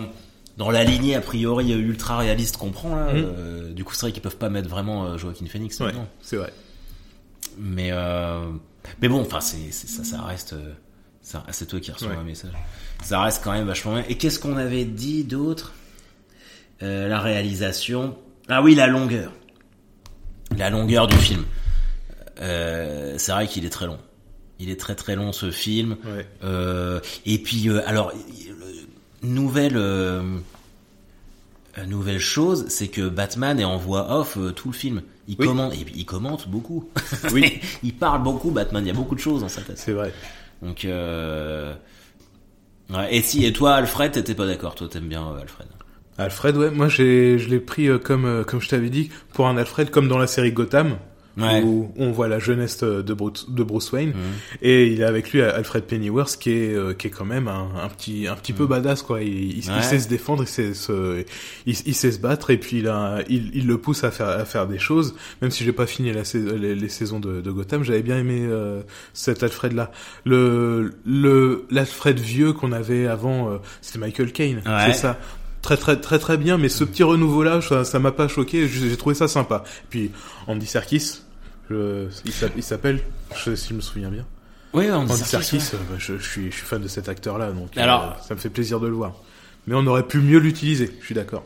dans la lignée a priori ultra réaliste qu'on prend là, Mhm. euh, du coup, c'est vrai qu'ils peuvent pas mettre vraiment euh, Joaquin Phoenix. Ouais, c'est vrai. Mais euh, mais bon, enfin, c'est ça, ça reste. euh, ça- c'est toi qui reçois Ouais. un message. Ça reste quand même vachement bien. Et qu'est-ce qu'on avait dit d'autre? Euh, La réalisation. Ah oui, la longueur. La longueur du film. Euh, c'est vrai qu'il est très long. Il est très très long ce film. Ouais. Euh, et puis alors le- nouvelle nouvelle chose, c'est que Batman est en voix off tout le film. Il Oui. commente et puis il commente beaucoup. Oui. il parle beaucoup Batman. Il y a beaucoup de choses dans sa tête. C'est vrai. Donc euh... ouais. et si et toi Alfred, t'étais pas d'accord. Toi t'aimes bien euh, Alfred. Alfred, ouais, moi j'ai je l'ai pris euh, comme comme je t'avais dit pour un Alfred comme dans la série Gotham Ouais. où on voit la jeunesse de Bruce, de Bruce Wayne Mhm. et il est avec lui Alfred Pennyworth qui est euh, qui est quand même un, un petit un petit peu badass quoi. Il, il, il Ouais. sait se défendre, il sait se il, il sait se battre et puis il a il, il le pousse à faire à faire des choses. Même si j'ai pas fini la les, les saisons de, de Gotham, j'avais bien aimé euh, cet Alfred là. Le le l'Alfred vieux qu'on avait avant, euh, c'était Michael Caine, Ouais. c'est ça très très très très bien mais ce petit renouveau là ça m'a pas choqué j'ai trouvé ça sympa. Puis Andy Serkis je, il s'a- il s'appelle je, si je me souviens bien. Oui, on Andy Serkis euh, bah, je, je suis je suis fan de cet acteur là donc euh, ça me fait plaisir de le voir. Mais on aurait pu mieux l'utiliser je suis d'accord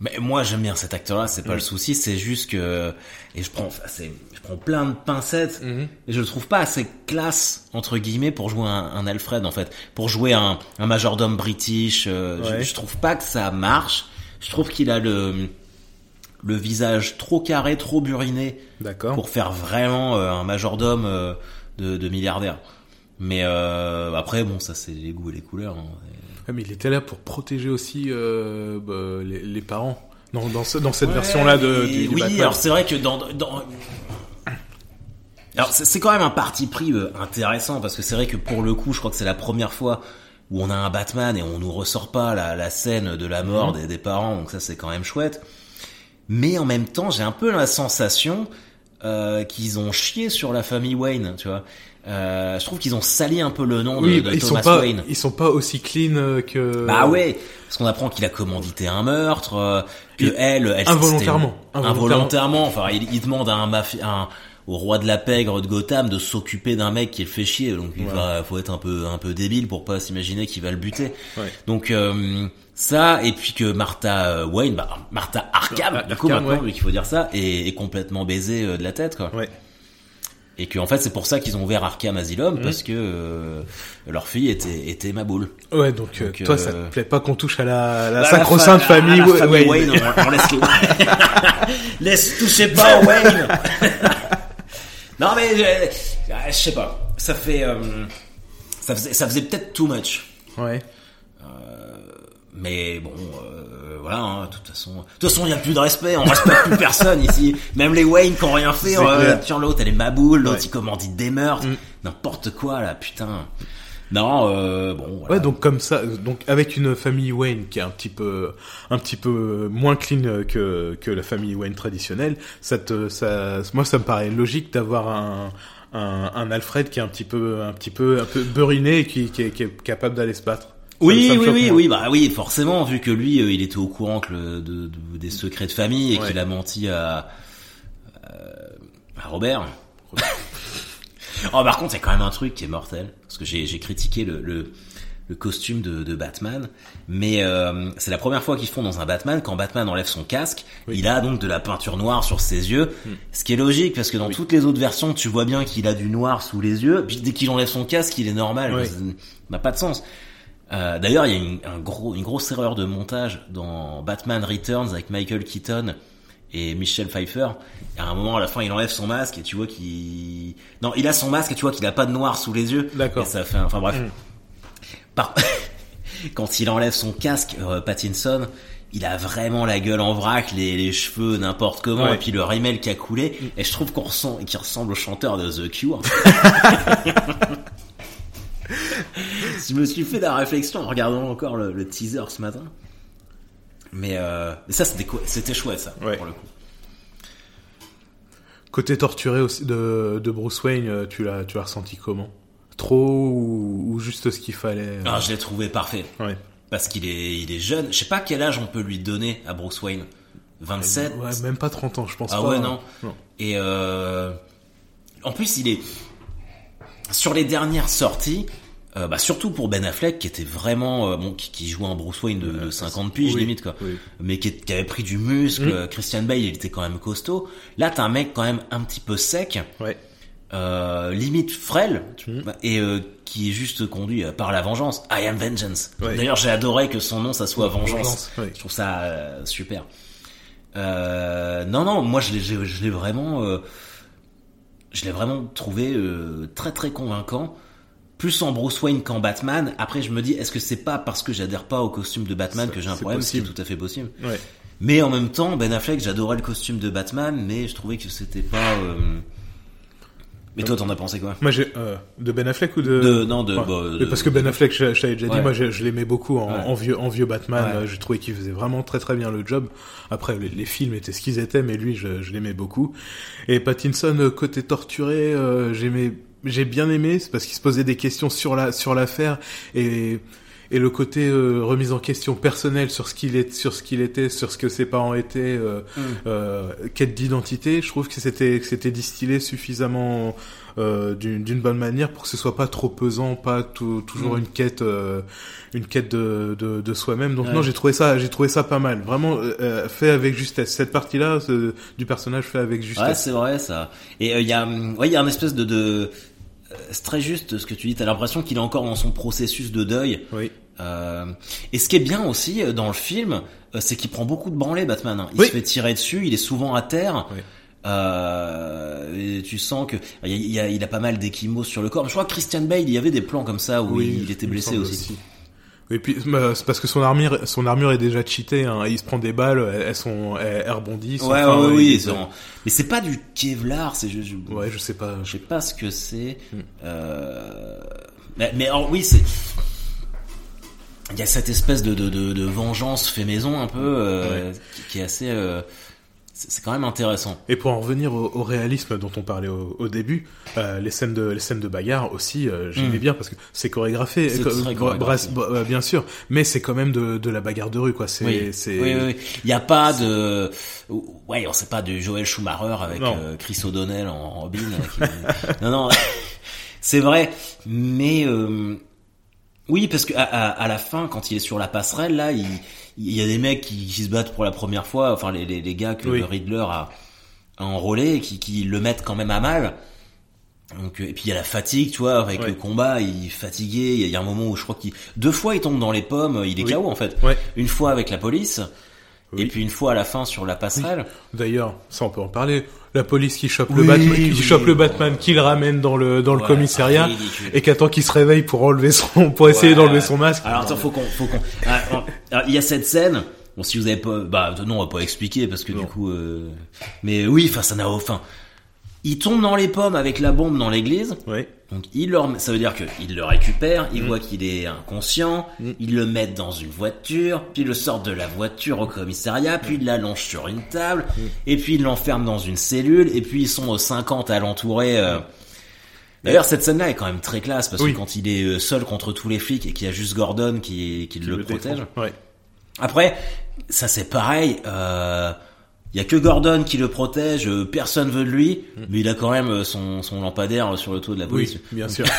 Mais moi j'aime bien cet acteur-là, c'est pas Mm. le souci, c'est juste que et je prends, je prends plein de pincettes Mhm. et je le trouve pas assez classe entre guillemets pour jouer un, un Alfred en fait, pour jouer un, un majordome british. euh, je- Ouais. je, trouve pas que ça marche. Je trouve qu'il a le le visage trop carré, trop buriné d'accord pour faire vraiment euh, un majordome euh, de, de milliardaire. Mais euh, après bon ça c'est les goûts et les couleurs. hein. Mais il était là pour protéger aussi euh, bah, les, les parents dans dans, ce- dans cette Ouais, version là de du, du oui, Batman. alors c'est vrai que dans, dans... alors c'est quand même un parti pris euh, intéressant parce que c'est vrai que pour le coup, je crois que c'est la première fois où on a un Batman et on nous ressort pas la, la scène de la mort Mhm. des, des parents, donc ça c'est quand même chouette. Mais en même temps, j'ai un peu la sensation euh, qu'ils ont chié sur la famille Wayne, tu vois. Euh, je trouve qu'ils ont sali un peu le nom de, oui, de ils Thomas sont pas Wayne. ils sont pas aussi clean euh, que Bah ouais, parce qu'on apprend qu'il a commandité un meurtre, euh, que elle, elle involontairement, involontairement. involontairement. Enfin, il, il demande à un, un- au roi de la pègre de Gotham de s'occuper d'un mec qui le fait chier. Donc il Ouais. va, faut être un peu un peu débile pour pas s'imaginer qu'il va le buter. Ouais. Donc euh, ça et puis que Martha euh, Wayne, bah, Martha Arkham, Ah, du coup Arkham, maintenant ouais. vu qu'il faut dire ça, est, est complètement baisée de la tête quoi. ouais Et que en fait c'est pour ça qu'ils ont ouvert Arkham Asylum Mhm. parce que euh, leur fille était était ma boule. ouais donc, euh, Donc, toi euh, ça te plaît pas qu'on touche à la, la Bah, sacro-sainte fa- famille, à la famille Wayne. Wayne, on, on laisse les... laisse toucher pas Wayne. non mais euh, je sais pas, ça fait euh, ça faisait ça faisait peut-être too much. ouais Mais bon, euh, voilà, hein, de toute façon, de toute façon, il y a plus de respect, on respecte plus personne ici. Même les Wayne qui ont rien fait, euh, tiens l'autre, elle est ma boule, l'autre Ouais. il commandite des meurtres, Mm. n'importe quoi là, putain. Non, euh, bon, voilà. Ouais, donc comme ça, donc avec une famille Wayne qui est un petit peu, un petit peu moins clean que que la famille Wayne traditionnelle, ça te, ça, moi ça me paraît logique d'avoir un, un un Alfred qui est un petit peu, un petit peu, un peu beuriné et qui qui est, qui est capable d'aller se battre. Oui, oui, oui, oui, bah oui, forcément, vu que lui, euh, il était au courant que le, de, de- des secrets de famille et Ouais. qu'il a menti à, à Robert. oh, par contre, c'est quand même un truc qui est mortel, parce que j'ai critiqué le, le, le costume de, de Batman, mais euh, c'est la première fois qu'ils font dans un Batman, quand Batman enlève son casque, Oui. il a donc de la peinture noire sur ses yeux, Hmm. ce qui est logique, parce que dans toutes les autres versions, tu vois bien qu'il a du noir sous les yeux, puis dès qu'il enlève son casque, il est normal, Oui. ça n'a pas de sens. Euh, D'ailleurs, il y a une, un gros, une grosse erreur de montage dans Batman Returns avec Michael Keaton et Michelle Pfeiffer. Et à un moment, à la fin, il enlève son masque et tu vois qu'il... Non, il a son masque et tu vois qu'il a pas de noir sous les yeux. D'accord. Et ça fait... un- Enfin bref. Mm. Par- Quand il enlève son casque, euh, Pattinson, il a vraiment la gueule en vrac, les, les cheveux n'importe comment, Ouais. et puis le rimel qui a coulé. Et je trouve qu'on ressent, qu'il ressemble au chanteur de The Cure. je me suis fait la réflexion en regardant encore le, le teaser ce matin. Mais, euh, mais ça, c'était chouette, ça, Ouais. pour le coup. Côté torturé aussi de, de Bruce Wayne, euh, tu l'as, tu ressenti comment? Trop ou, ou juste ce qu'il fallait euh, Ah, je l'ai trouvé parfait. ouais. Parce qu'il est, il est jeune. Je sais pas quel âge on peut lui donner à Bruce Wayne. 27 Ouais, même pas 30 ans, je pense Ah pas. ouais, non. Non. Et euh, en plus, il est sur les dernières sorties, euh, bah, surtout pour Ben Affleck, qui était vraiment euh, bon, qui, qui jouait un Bruce Wayne de, de 50 piges oui, limite quoi, oui. mais qui, avait pris du muscle. Mm. euh, Christian Bale, il était quand même costaud. Là, t'as un mec quand même un petit peu sec, Ouais. euh, limite frêle, Mm. et qui est juste conduit par la vengeance. I am vengeance. Ouais. D'ailleurs, j'ai adoré que son nom ça soit vengeance. Vengeance, ouais. Je trouve ça super. Non, non, moi je l'ai, je, je l'ai vraiment, je l'ai vraiment trouvé très très convaincant. Plus en Bruce Wayne qu'en Batman. Après, je me dis, est-ce que c'est pas parce que j'adhère pas au costume de Batman Ça, que j'ai un problème. C'est tout à fait possible. Ouais. Mais en même temps, Ben Affleck, j'adorais le costume de Batman, mais je trouvais que c'était pas. euh, Mais toi, t'en as pensé quoi? Moi, j'ai euh, de Ben Affleck ou de, De- non, de- Ouais. bah, de- parce que Ben Affleck, je, je t'avais déjà dit, Ouais. moi, je, je l'aimais beaucoup en, Ouais. en vieux, en vieux Batman. Euh, J'ai trouvé qu'il faisait vraiment très très bien le job. Après, les, les films étaient ce qu'ils étaient, mais lui, je, je l'aimais beaucoup. Et Pattinson, euh, côté torturé, euh, j'aimais, j'ai bien aimé, c'est parce qu'il se posait des questions sur la sur l'affaire et et le côté euh, remise en question personnelle sur ce qu'il est, sur ce qu'il était, sur ce que ses parents étaient, euh, Mm. euh, quête d'identité. Je trouve que c'était que c'était distillé suffisamment euh, d'une bonne manière pour que ce soit pas trop pesant, pas tout- toujours Mm. une quête, euh, une quête de de, de soi-même. Donc Ouais. non, j'ai trouvé ça, j'ai trouvé ça pas mal, vraiment euh, fait avec justesse. Cette partie-là ce- du personnage fait avec Ouais, justesse. c'est vrai ça. Et il y a, ouais, il y a un espèce de, de c'est très juste ce que tu dis. T'as l'impression qu'il est encore dans son processus de deuil. oui. Euh, et ce qui est bien aussi euh, dans le film, euh, c'est qu'il prend beaucoup de branlées Batman. Il Oui. se fait tirer dessus, il est souvent à terre. Oui. Euh, et tu sens que il y a, il a- il a pas mal d'échymoses sur le corps. Je crois que Christian Bale, il y avait des plans comme ça où il, il était blessé aussi. Et puis bah, c'est parce que son armure, son armure est déjà cheatée. Hein. Il se prend des balles, elles, sont, elles, rebondissent. Ouais, enfin, ouais, oui. il- Mais c'est pas du Kevlar, c'est juste. Ouais, je sais pas. Je sais pas ce que c'est. Hmm. Euh... Mais, mais alors, oui, c'est. Il y a cette espèce de, de, de, de vengeance fait maison un peu euh, qui, qui est assez. euh, C'est quand même intéressant. Et pour en revenir au, au réalisme dont on parlait au, au début, euh, les scènes de les scènes de bagarre aussi, euh, j'aimais Mm. bien parce que c'est chorégraphié, C'est co- bra- euh, bien sûr, mais c'est quand même de, de la bagarre de rue quoi. C'est Oui, c'est oui, oui. Il n'y a pas de. Ouais, on sait pas de Joel Schumacher avec euh, Chris O'Donnell en Robin. qui- non, non, c'est vrai. Mais euh, oui, parce que à, à, à la fin, quand il est sur la passerelle, là, il, il y a des mecs qui, qui se battent pour la première fois. Enfin, les, les, les gars que Oui. le Riddler a, a enrôlé, et qui, qui le mettent quand même à mal. Donc, euh, et puis il y a la fatigue, tu vois, avec Ouais. le combat, il est fatigué. Il y a- il y a un moment où je crois qu'il deux fois il tombe dans les pommes, il est Oui. KO en fait. Ouais. Une fois avec la police, Oui. et puis une fois à la fin sur la passerelle. D'ailleurs, ça on peut en parler. La police qui chope Oui, le Batman, qui oui. chope le Batman, qui le ramène dans le dans le Ouais, commissariat ridicule. et qu'attend qu'il se réveille pour enlever son pour essayer Ouais. d'enlever son masque. Alors attends, faut qu'on, faut qu'on. Ah, il y a cette scène. Bon, si vous avez pas, bah non, on va pas expliquer parce que Non. du coup, euh... mais oui, enfin, ça n'a aucun. Il tombe dans les pommes avec la bombe dans l'église. Oui. Donc il leur, ça veut dire que il le récupère, il Mm. voit qu'il est inconscient, Mm. il le met dans une voiture, puis il le sort de la voiture au commissariat, puis il l'allonge sur une table, Mm. et puis il l'enferme dans une cellule, et puis ils sont aux 50 à l'entourer. euh. D'ailleurs cette scène-là est quand même très classe parce Oui. que quand il est euh, seul contre tous les flics et qu'il y a juste Gordon qui, qui, le, protège. Ouais. Après, ça c'est pareil. Euh, il y a que Gordon qui le protège, euh, personne veut de lui, mais il a quand même euh, son, son lampadaire sur le toit de la police. Oui, bien sûr.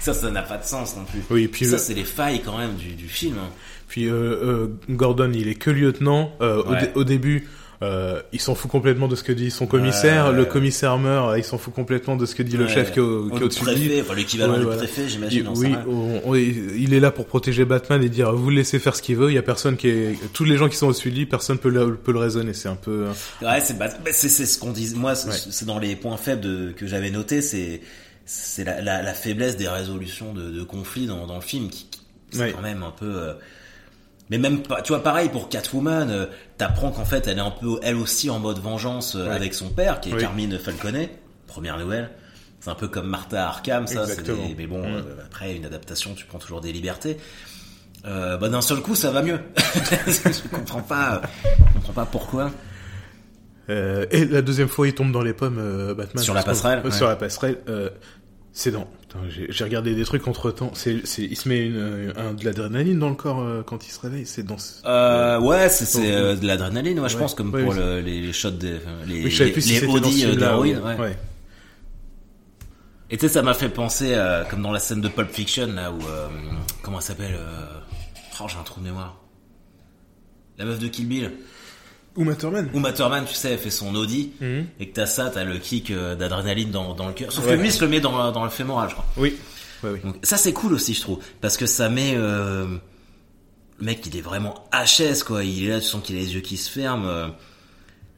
Ça, ça n'a pas de sens non plus. Oui, et puis ça, le- c'est les failles quand même du, du film. hein. Puis euh, euh, Gordon, il est que lieutenant. Euh, au dé- au, début, Euh, il s'en fout complètement de ce que dit son commissaire. Ouais. Le commissaire meurt, il s'en fout complètement de ce que dit le chef qui est au-dessus de lui. préfet, enfin l'équivalent du préfet, j'imagine. oui, on- on- il est là pour protéger Batman et dire vous le laissez faire ce qu'il veut. Il y a personne qui est, tous les gens qui sont au-dessus de lui, personne peut le, peut le raisonner. C'est un peu. Ouais, c'est c'est ce qu'on dit. Moi, c'est dans les points faibles de, que j'avais noté, c'est c'est la, la, la faiblesse des résolutions de, de conflits dans, dans le film, qui, qui- c'est quand même un peu. euh, Mais même pas, tu vois, pareil pour Catwoman, euh, t'apprends qu'en fait, elle est un peu elle aussi en mode vengeance euh, Ouais. avec son père, qui est Oui. Carmine Falconet. Première nouvelle. C'est un peu comme Martha Arkham, ça. des- Mais bon, euh, après une adaptation, tu prends toujours des libertés. Euh, bah d'un seul coup, ça va mieux. je comprends pas, je comprends pas pourquoi. Euh, et la deuxième fois, il tombe dans les pommes, euh, Batman. Sur la passerelle, ouais. Sur la passerelle. Euh, c'est dans. J'ai regardé des trucs entre temps. C'est, il se met une, un, de l'adrénaline dans le corps euh, quand il se réveille. C'est dans. Euh, ouais, c'est euh, de l'adrénaline, ouais, je pense, comme ouais, pour le- les, shots des, les, Oui, je les, plus si les Audi d'héroïne, ouais. Et tu sais, ça m'a fait penser, euh, comme dans la scène de Pulp Fiction, là, où, comment elle s'appelle, oh, j'ai un trou de mémoire. La meuf de Kill Bill. Uma Thurman. Uma Thurman, tu sais, elle fait son Audi, Mhm. et que t'as ça, t'as le kick euh, d'adrénaline dans, dans le cœur. Sauf Ouais. que lui, il se le met dans, dans le fémoral, je crois. Oui. Ouais, oui. Donc, ça c'est cool aussi je trouve parce que ça met euh, le mec il est vraiment HS quoi il est là tu sens qu'il a les yeux qui se ferment euh,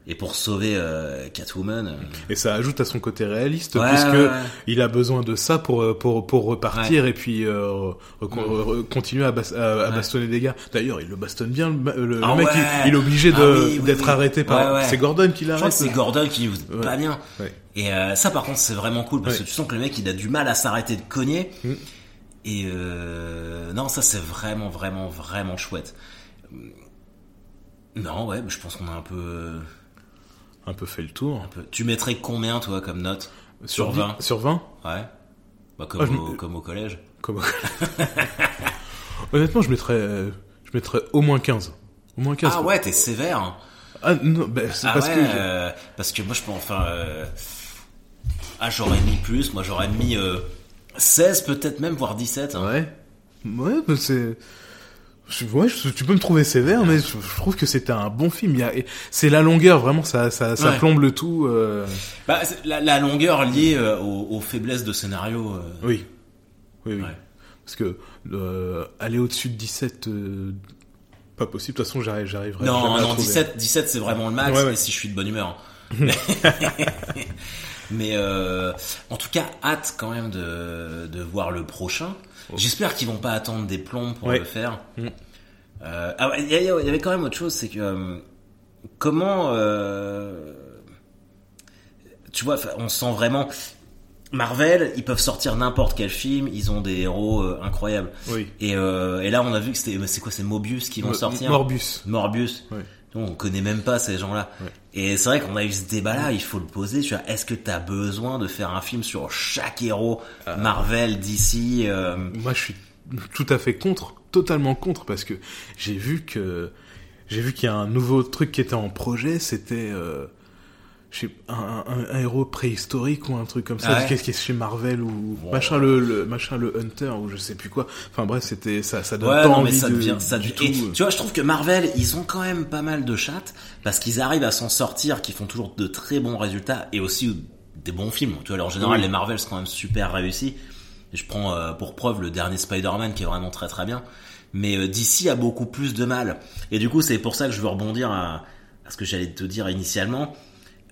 et pour sauver euh, Catwoman euh, Et ça ajoute à son côté réaliste, Ouais, puisque ouais, ouais. il a besoin de ça pour euh, pour pour repartir et puis euh, continuer à, bas- à, bastonner des gars. D'ailleurs, il le bastonne bien. Le, le- Ah mec, il, il est obligé de Ah oui, d'être oui. arrêté par. C'est Gordon qui l'arrête. c'est Gordon qui pas bien et euh, ça par contre c'est vraiment cool parce que tu sens que le mec il a du mal à s'arrêter de cogner Mm. et euh, non ça c'est vraiment vraiment vraiment chouette non ouais je pense qu'on a un peu Un peu fait le tour. un peu tu mettrais combien toi comme note Sur, Sur 20. Sur 20 ouais bah, comme, Ah, au, me- comme au collège Comme... Honnêtement, je mettrais, euh, je mettrais au moins 15. Au moins 15. Ah ouais, t'es sévère. hein. Ah non, bah, c'est Ah parce ouais, que. euh, parce que moi je pense enfin euh, ah j'aurais mis plus, moi j'aurais mis euh, 16 peut-être même voire 17. hein. Ouais. Ouais, bah, c'est. Je- Ouais, je- tu peux me trouver sévère, mais je, je trouve que c'était un bon film. C'est la longueur, vraiment, ça, ça, ça Ouais. plombe le tout. euh, Bah, la, la longueur liée euh, aux, aux faiblesses de scénario. euh, Oui. Oui, oui. Ouais. Parce que aller au-dessus de 17, euh, pas possible. De toute façon, j'arrive, j'arriverai Non, à non, trouver. 17, 17 c'est vraiment le max, Ouais, si je suis de bonne humeur. Mais euh, en tout cas, hâte quand même de, de voir le prochain. J'espère qu'ils vont pas attendre des plombs pour le faire. Mm. Euh, ah ouais, il y, avait quand même autre chose, c'est que euh, comment euh, tu vois, on sent vraiment Marvel, ils peuvent sortir n'importe quel film, ils ont des héros euh, incroyables. Oui. Et, euh, et là, on a vu que c'était, c'est quoi, c'est Mobius qui vont sortir? Morbius. Morbius. Ouais. On connaît même pas ces gens-là. Ouais. Et c'est vrai qu'on a eu ce débat-là, il faut le poser. Tu vois, est-ce que t'as besoin de faire un film sur chaque héros Ah. Marvel, DC euh, Moi, je suis tout à fait contre, totalement contre, parce que j'ai vu que j'ai vu qu'il y a un nouveau truc qui était en projet. C'était euh, je sais, un, un, un héros préhistorique ou un truc comme ça. Ah ouais Qu'est-ce qui est chez Marvel ou Bon. machin le, le machin le Hunter ou je sais plus quoi. Enfin bref, c'était ça, ça donne Ouais, pas non, mais ça de- devient, ça du tout. et tu vois, je trouve que Marvel, ils ont quand même pas mal de chattes parce qu'ils arrivent à s'en sortir, qu'ils font toujours de très bons résultats et aussi des bons films. Tu vois, alors, en général, Oui. les Marvel sont quand même super réussis. Je prends euh, pour preuve le dernier Spider-Man qui est vraiment très très bien. Mais euh, DC a beaucoup plus de mal. Et du coup, c'est pour ça que je veux rebondir à, à ce que j'allais te dire initialement.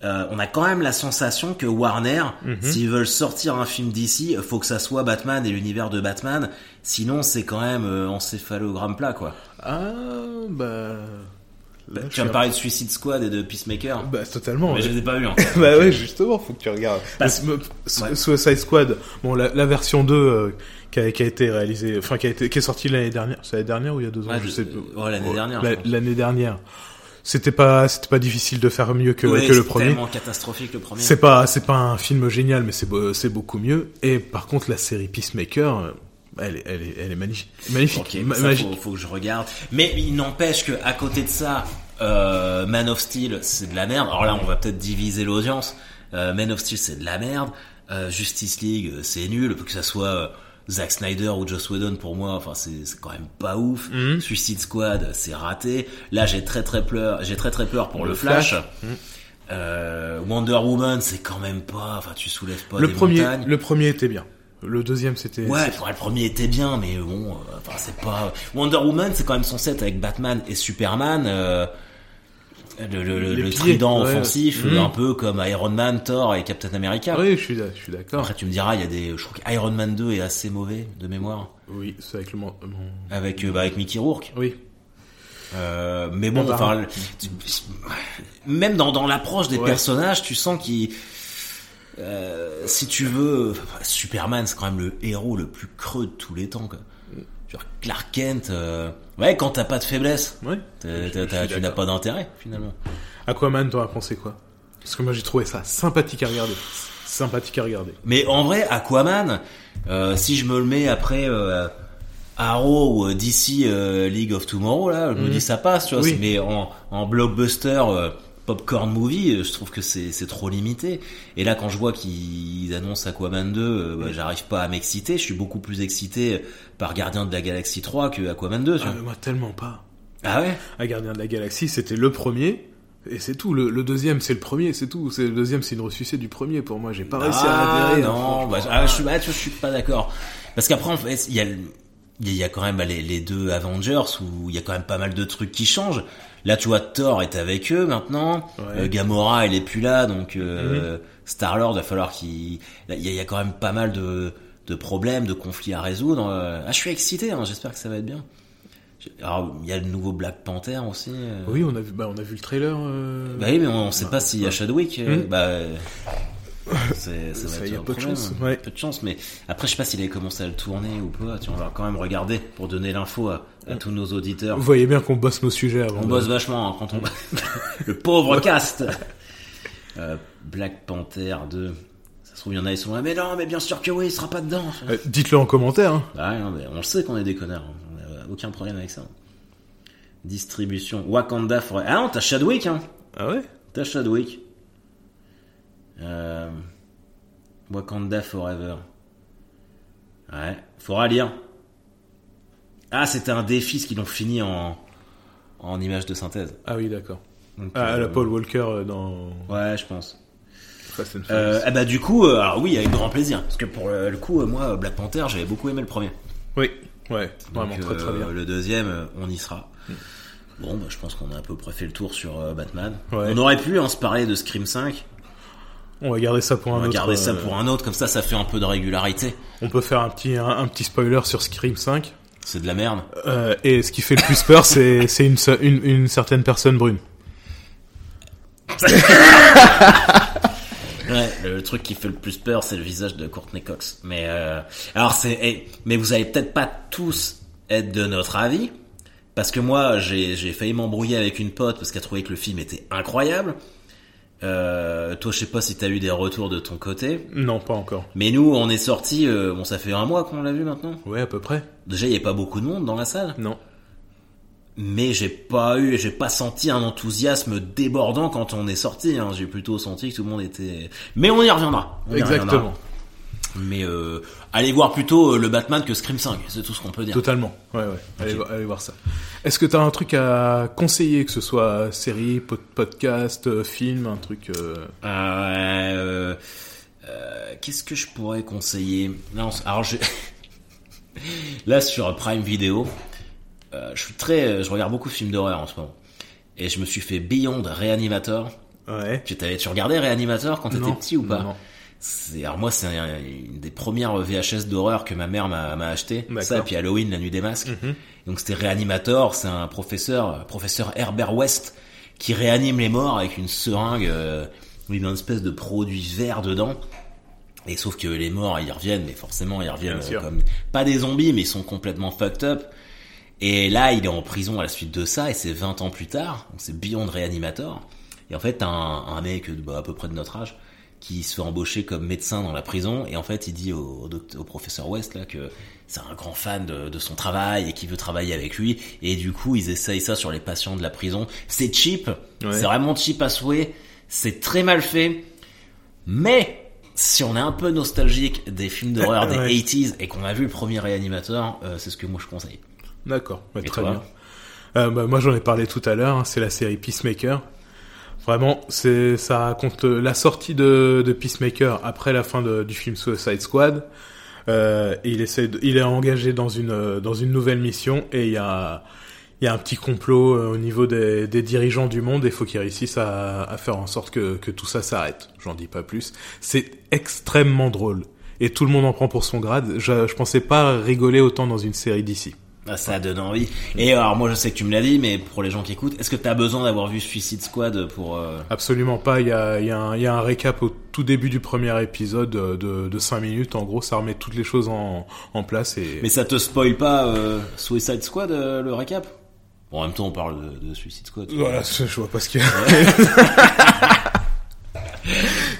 Euh, on a quand même la sensation que Warner, Mhm. s'ils veulent sortir un film d'ici, faut que ça soit Batman et l'univers de Batman. Sinon, c'est quand même euh, encéphalogramme plat, quoi. Ah bah là, je tu vas me parler de Suicide Squad et de Peacemaker. bah totalement. mais ouais. je les ai pas vus. Hein. bah ouais, justement, faut que tu regardes. Parce- Le- Ouais. Suicide Squad, bon, la, la version 2 euh, qui, a, qui a été réalisée, enfin qui a été, qui est sortie l'année dernière. C'est l'année dernière ou il y a deux ans, Ouais, je je- sais euh, l'année dernière. L'année dernière. C'était pas, c'était pas difficile de faire mieux que, Ouais, que le premier. tellement catastrophique le premier. C'est pas, c'est pas un film génial, mais c'est, beau- c'est beaucoup mieux. Et par contre, la série Peacemaker, euh, elle est, elle est, elle est magnifique, magnifique, Ok, ma- ça, magique. faut, faut que je regarde. Mais il n'empêche que à côté de ça, euh, Man of Steel, c'est de la merde. Alors là, on va peut-être diviser l'audience. Euh, Man of Steel, c'est de la merde. Euh, Justice League, euh, c'est nul. Que ça soit euh, Zack Snyder ou Joss Whedon pour moi, enfin c'est quand même pas ouf. Mhm. Suicide Squad, c'est raté. Là, j'ai très très peur, j'ai très très peur pour le, Le Flash. Flash. Mhm. Euh, Wonder Woman, c'est quand même pas, enfin tu soulèves pas Le des premier, montagnes. le premier était bien. Le deuxième, c'était. Ouais, le premier était bien, mais bon, euh, enfin c'est pas. Wonder Woman, c'est quand même son set avec Batman et Superman. euh, le, le, le- trident ouais. offensif, un peu comme Iron Man, Thor et Captain America. Oui, je suis, je suis d'accord. Après, tu me diras, il y a des. Je crois qu'Iron Man 2 est assez mauvais de mémoire, Oui, c'est avec le. mon- avec euh, bah, avec Mickey Rourke. Oui. Euh, mais bon, Ah bah, enfin, même dans, dans l'approche des Ouais. personnages, tu sens qu'ils, euh, si tu veux, Superman, c'est quand même le héros le plus creux de tous les temps. Quoi. Clark Kent, euh, ouais, quand t'as pas de faiblesse, Ouais. t'as- Je- t'as- je t'as- suis tu n'as pas d'intérêt finalement. Aquaman, t'en as pensé quoi? Parce que moi, j'ai trouvé ça sympathique à regarder. Sympathique à regarder. Mais en vrai, Aquaman, euh, si je me le mets après euh, Arrow ou DC League of Tomorrow, là, je me Mhm. dis ça passe, tu vois. Oui. Mais en, en blockbuster popcorn movie, euh, je trouve que c'est trop limité. Et là, quand je vois qu'ils annoncent Aquaman 2, euh, bah, j'arrive pas à m'exciter. Je suis beaucoup plus excité par Gardien de la Galaxie 3 que Aquaman 2, tu Ah, mais moi, tellement pas. Ah ouais? À Gardien de la Galaxie, c'était le premier. Et c'est tout. Le, le deuxième, c'est le premier, c'est tout. C'est le deuxième, c'est une ressucée du premier pour moi. J'ai pas réussi à Ah adhérer. hein, non, bah, ah, je suis, bah, je suis pas d'accord. Parce qu'après, en fait, il y a, le- il y a quand même bah, les, les deux Avengers où il y a quand même pas mal de trucs qui changent. Là, tu vois, Thor est avec eux maintenant. Ouais. Euh, Gamora, elle est plus là, donc euh, Star Lord, va falloir qu'il. Il y, a, il y a quand même pas mal de, de problèmes, de conflits à résoudre. Euh, Ah, je suis excité. Hein, J'espère que ça va être bien. Alors, il y a le nouveau Black Panther aussi. euh. Oui, on a vu, bah, on a vu le trailer. euh, Bah oui, mais on, on sait pas s'il y a Chadwick. Hmm. Bah, c'est, ça va y a un peu de chance, ouais. Peu de chance, mais après, je sais pas s'il avait commencé à le tourner ou pas. Tu vois, on va quand même regarder pour donner l'info à, à tous nos auditeurs. Vous voyez bien qu'on bosse nos sujets avant. On de- bosse vachement hein, quand on... le pauvre cast Euh, Black Panther 2. Ça se trouve, il y en a, ils sont là, mais non, mais bien sûr que oui, il sera pas dedans. Euh, Dites-le en commentaire. hein. Bah non, mais on le sait qu'on est des connards. hein. On a aucun problème avec ça. Distribution. Wakanda Forever. Ah non, t'as Chadwick, hein. Ah ouais? T'as Chadwick. Euh... Wakanda Forever. Ouais, faudra lire. Ah, c'était un défi ce qu'ils l'ont fini en en image de synthèse. Ah oui, d'accord. Donc, Ah, euh, la Paul Walker euh, dans Ouais, je pense. Fast and Furious. eh bah du coup, alors oui, avec grand plaisir, parce que pour le, le coup, moi, Black Panther, j'avais beaucoup aimé le premier. Oui, ouais, vraiment très très bien. Le deuxième, on y sera. Bon, bah, je pense qu'on a à peu près fait le tour sur euh, Batman. Ouais. On aurait pu hein, se parler de Scream 5. On va garder ça pour On un va autre. garder ça pour un autre, comme ça, ça fait un peu de régularité. On peut faire un petit un, un petit spoiler sur Scream 5. C'est de la merde. Euh, et ce qui fait le plus peur, c'est une, se- une une certaine personne brune. Ouais, le truc qui fait le plus peur, c'est le visage de Courtney Cox. Mais euh, alors c'est, eh, mais vous allez peut-être pas tous être de notre avis, parce que moi, j'ai j'ai failli m'embrouiller avec une pote parce qu'elle trouvait que le film était incroyable. Euh, toi, je sais pas si t'as eu des retours de ton côté, Non, pas encore. mais nous, on est sorti. Euh, bon, ça fait un mois qu'on l'a vu maintenant. Ouais, à peu près. Déjà, il y a pas beaucoup de monde dans la salle, Non. mais j'ai pas eu, j'ai pas senti un enthousiasme débordant quand on est sorti. Hein. J'ai plutôt senti que tout le monde était. Mais on y reviendra. On y reviendra. Mais euh, allez voir plutôt euh, le Batman que Scream 5, c'est tout ce qu'on peut dire. Totalement. Ouais, ouais. Allez, voir ça. Est-ce que t'as un truc à conseiller, que ce soit série, pod- podcast, euh, film, un truc euh, Euh, euh, Qu'est-ce que je pourrais conseiller? Non, alors je... là sur Prime Video, je suis très, je regarde beaucoup de films d'horreur en ce moment, et je me suis fait Beyond Reanimator. Ouais. Tu tu regardais Reanimator quand t'étais petit ou pas? Non, alors moi, c'est un- une des premières VHS d'horreur que ma mère m'a, acheté. Ça, et puis Halloween, la nuit des masques. Mhm. Donc c'était Reanimator, c'est un professeur, professeur Herbert West, qui réanime les morts avec une seringue, euh, où il met une espèce de produit vert dedans. Et sauf que les morts, ils reviennent, mais forcément, ils reviennent euh, comme pas des zombies, mais ils sont complètement fucked up. Et là, il est en prison à la suite de ça, et c'est 20 ans plus tard, donc c'est Beyond Reanimator. Et en fait, un, un mec bah, à peu près de notre âge qui se fait embaucher comme médecin dans la prison, et en fait, il dit au, au, doct- au professeur West là que c'est un grand fan de, de son travail et qui veut travailler avec lui, et du coup, ils essayent ça sur les patients de la prison. C'est cheap, Ouais. c'est vraiment cheap à souhait, c'est très mal fait, mais si on est un peu nostalgique des films d'horreur des Ouais. 80s et qu'on a vu le premier réanimateur, euh, c'est ce que moi je conseille. D'accord, Et très bien. Euh, bah, moi, j'en ai parlé tout à l'heure. hein, c'est la série Peacemaker. Vraiment, c'est ça raconte euh, la sortie de, de Peacemaker après la fin du film Suicide Squad. Euh, il essaie, de- il est engagé dans une euh, dans une nouvelle mission et il y a il y a un petit complot euh, au niveau des, des dirigeants du monde et faut qu'ils réussissent à, à faire en sorte que, que tout ça s'arrête. J'en dis pas plus. C'est extrêmement drôle et tout le monde en prend pour son grade. Je, je pensais pas rigoler autant dans une série d'ici. Ah, ça donne envie. Et alors moi je sais que tu me l'as dit, mais pour les gens qui écoutent, est-ce que t'as besoin d'avoir vu Suicide Squad pour... euh, Absolument pas. Il y a, y, a un- y a un récap au tout début du premier épisode euh, de, de 5 minutes. En gros, ça remet toutes les choses en, en place. Et... Mais ça te spoil pas euh, Suicide Squad, euh, le récap? Bon, en même temps on parle de, de Suicide Squad. Voilà, je je vois pas ce qu'il y a.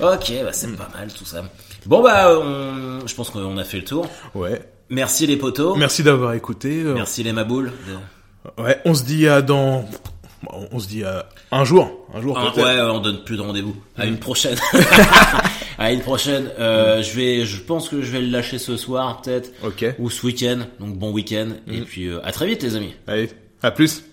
Ok, bah c'est pas mal tout ça. Bon bah, on... je pense qu'on a fait le tour. Ouais. Merci les potos. Merci d'avoir écouté. Euh, Merci les maboules. Ouais, on se dit à dans... On se dit à un jour. Un jour Ah, peut-être. ouais, on donne plus de rendez-vous. À une prochaine. à une prochaine. Euh, je vais, je pense que je vais le lâcher ce soir peut-être Ok. ou ce week-end. Donc bon week-end et puis euh, à très vite les amis. Allez, à plus.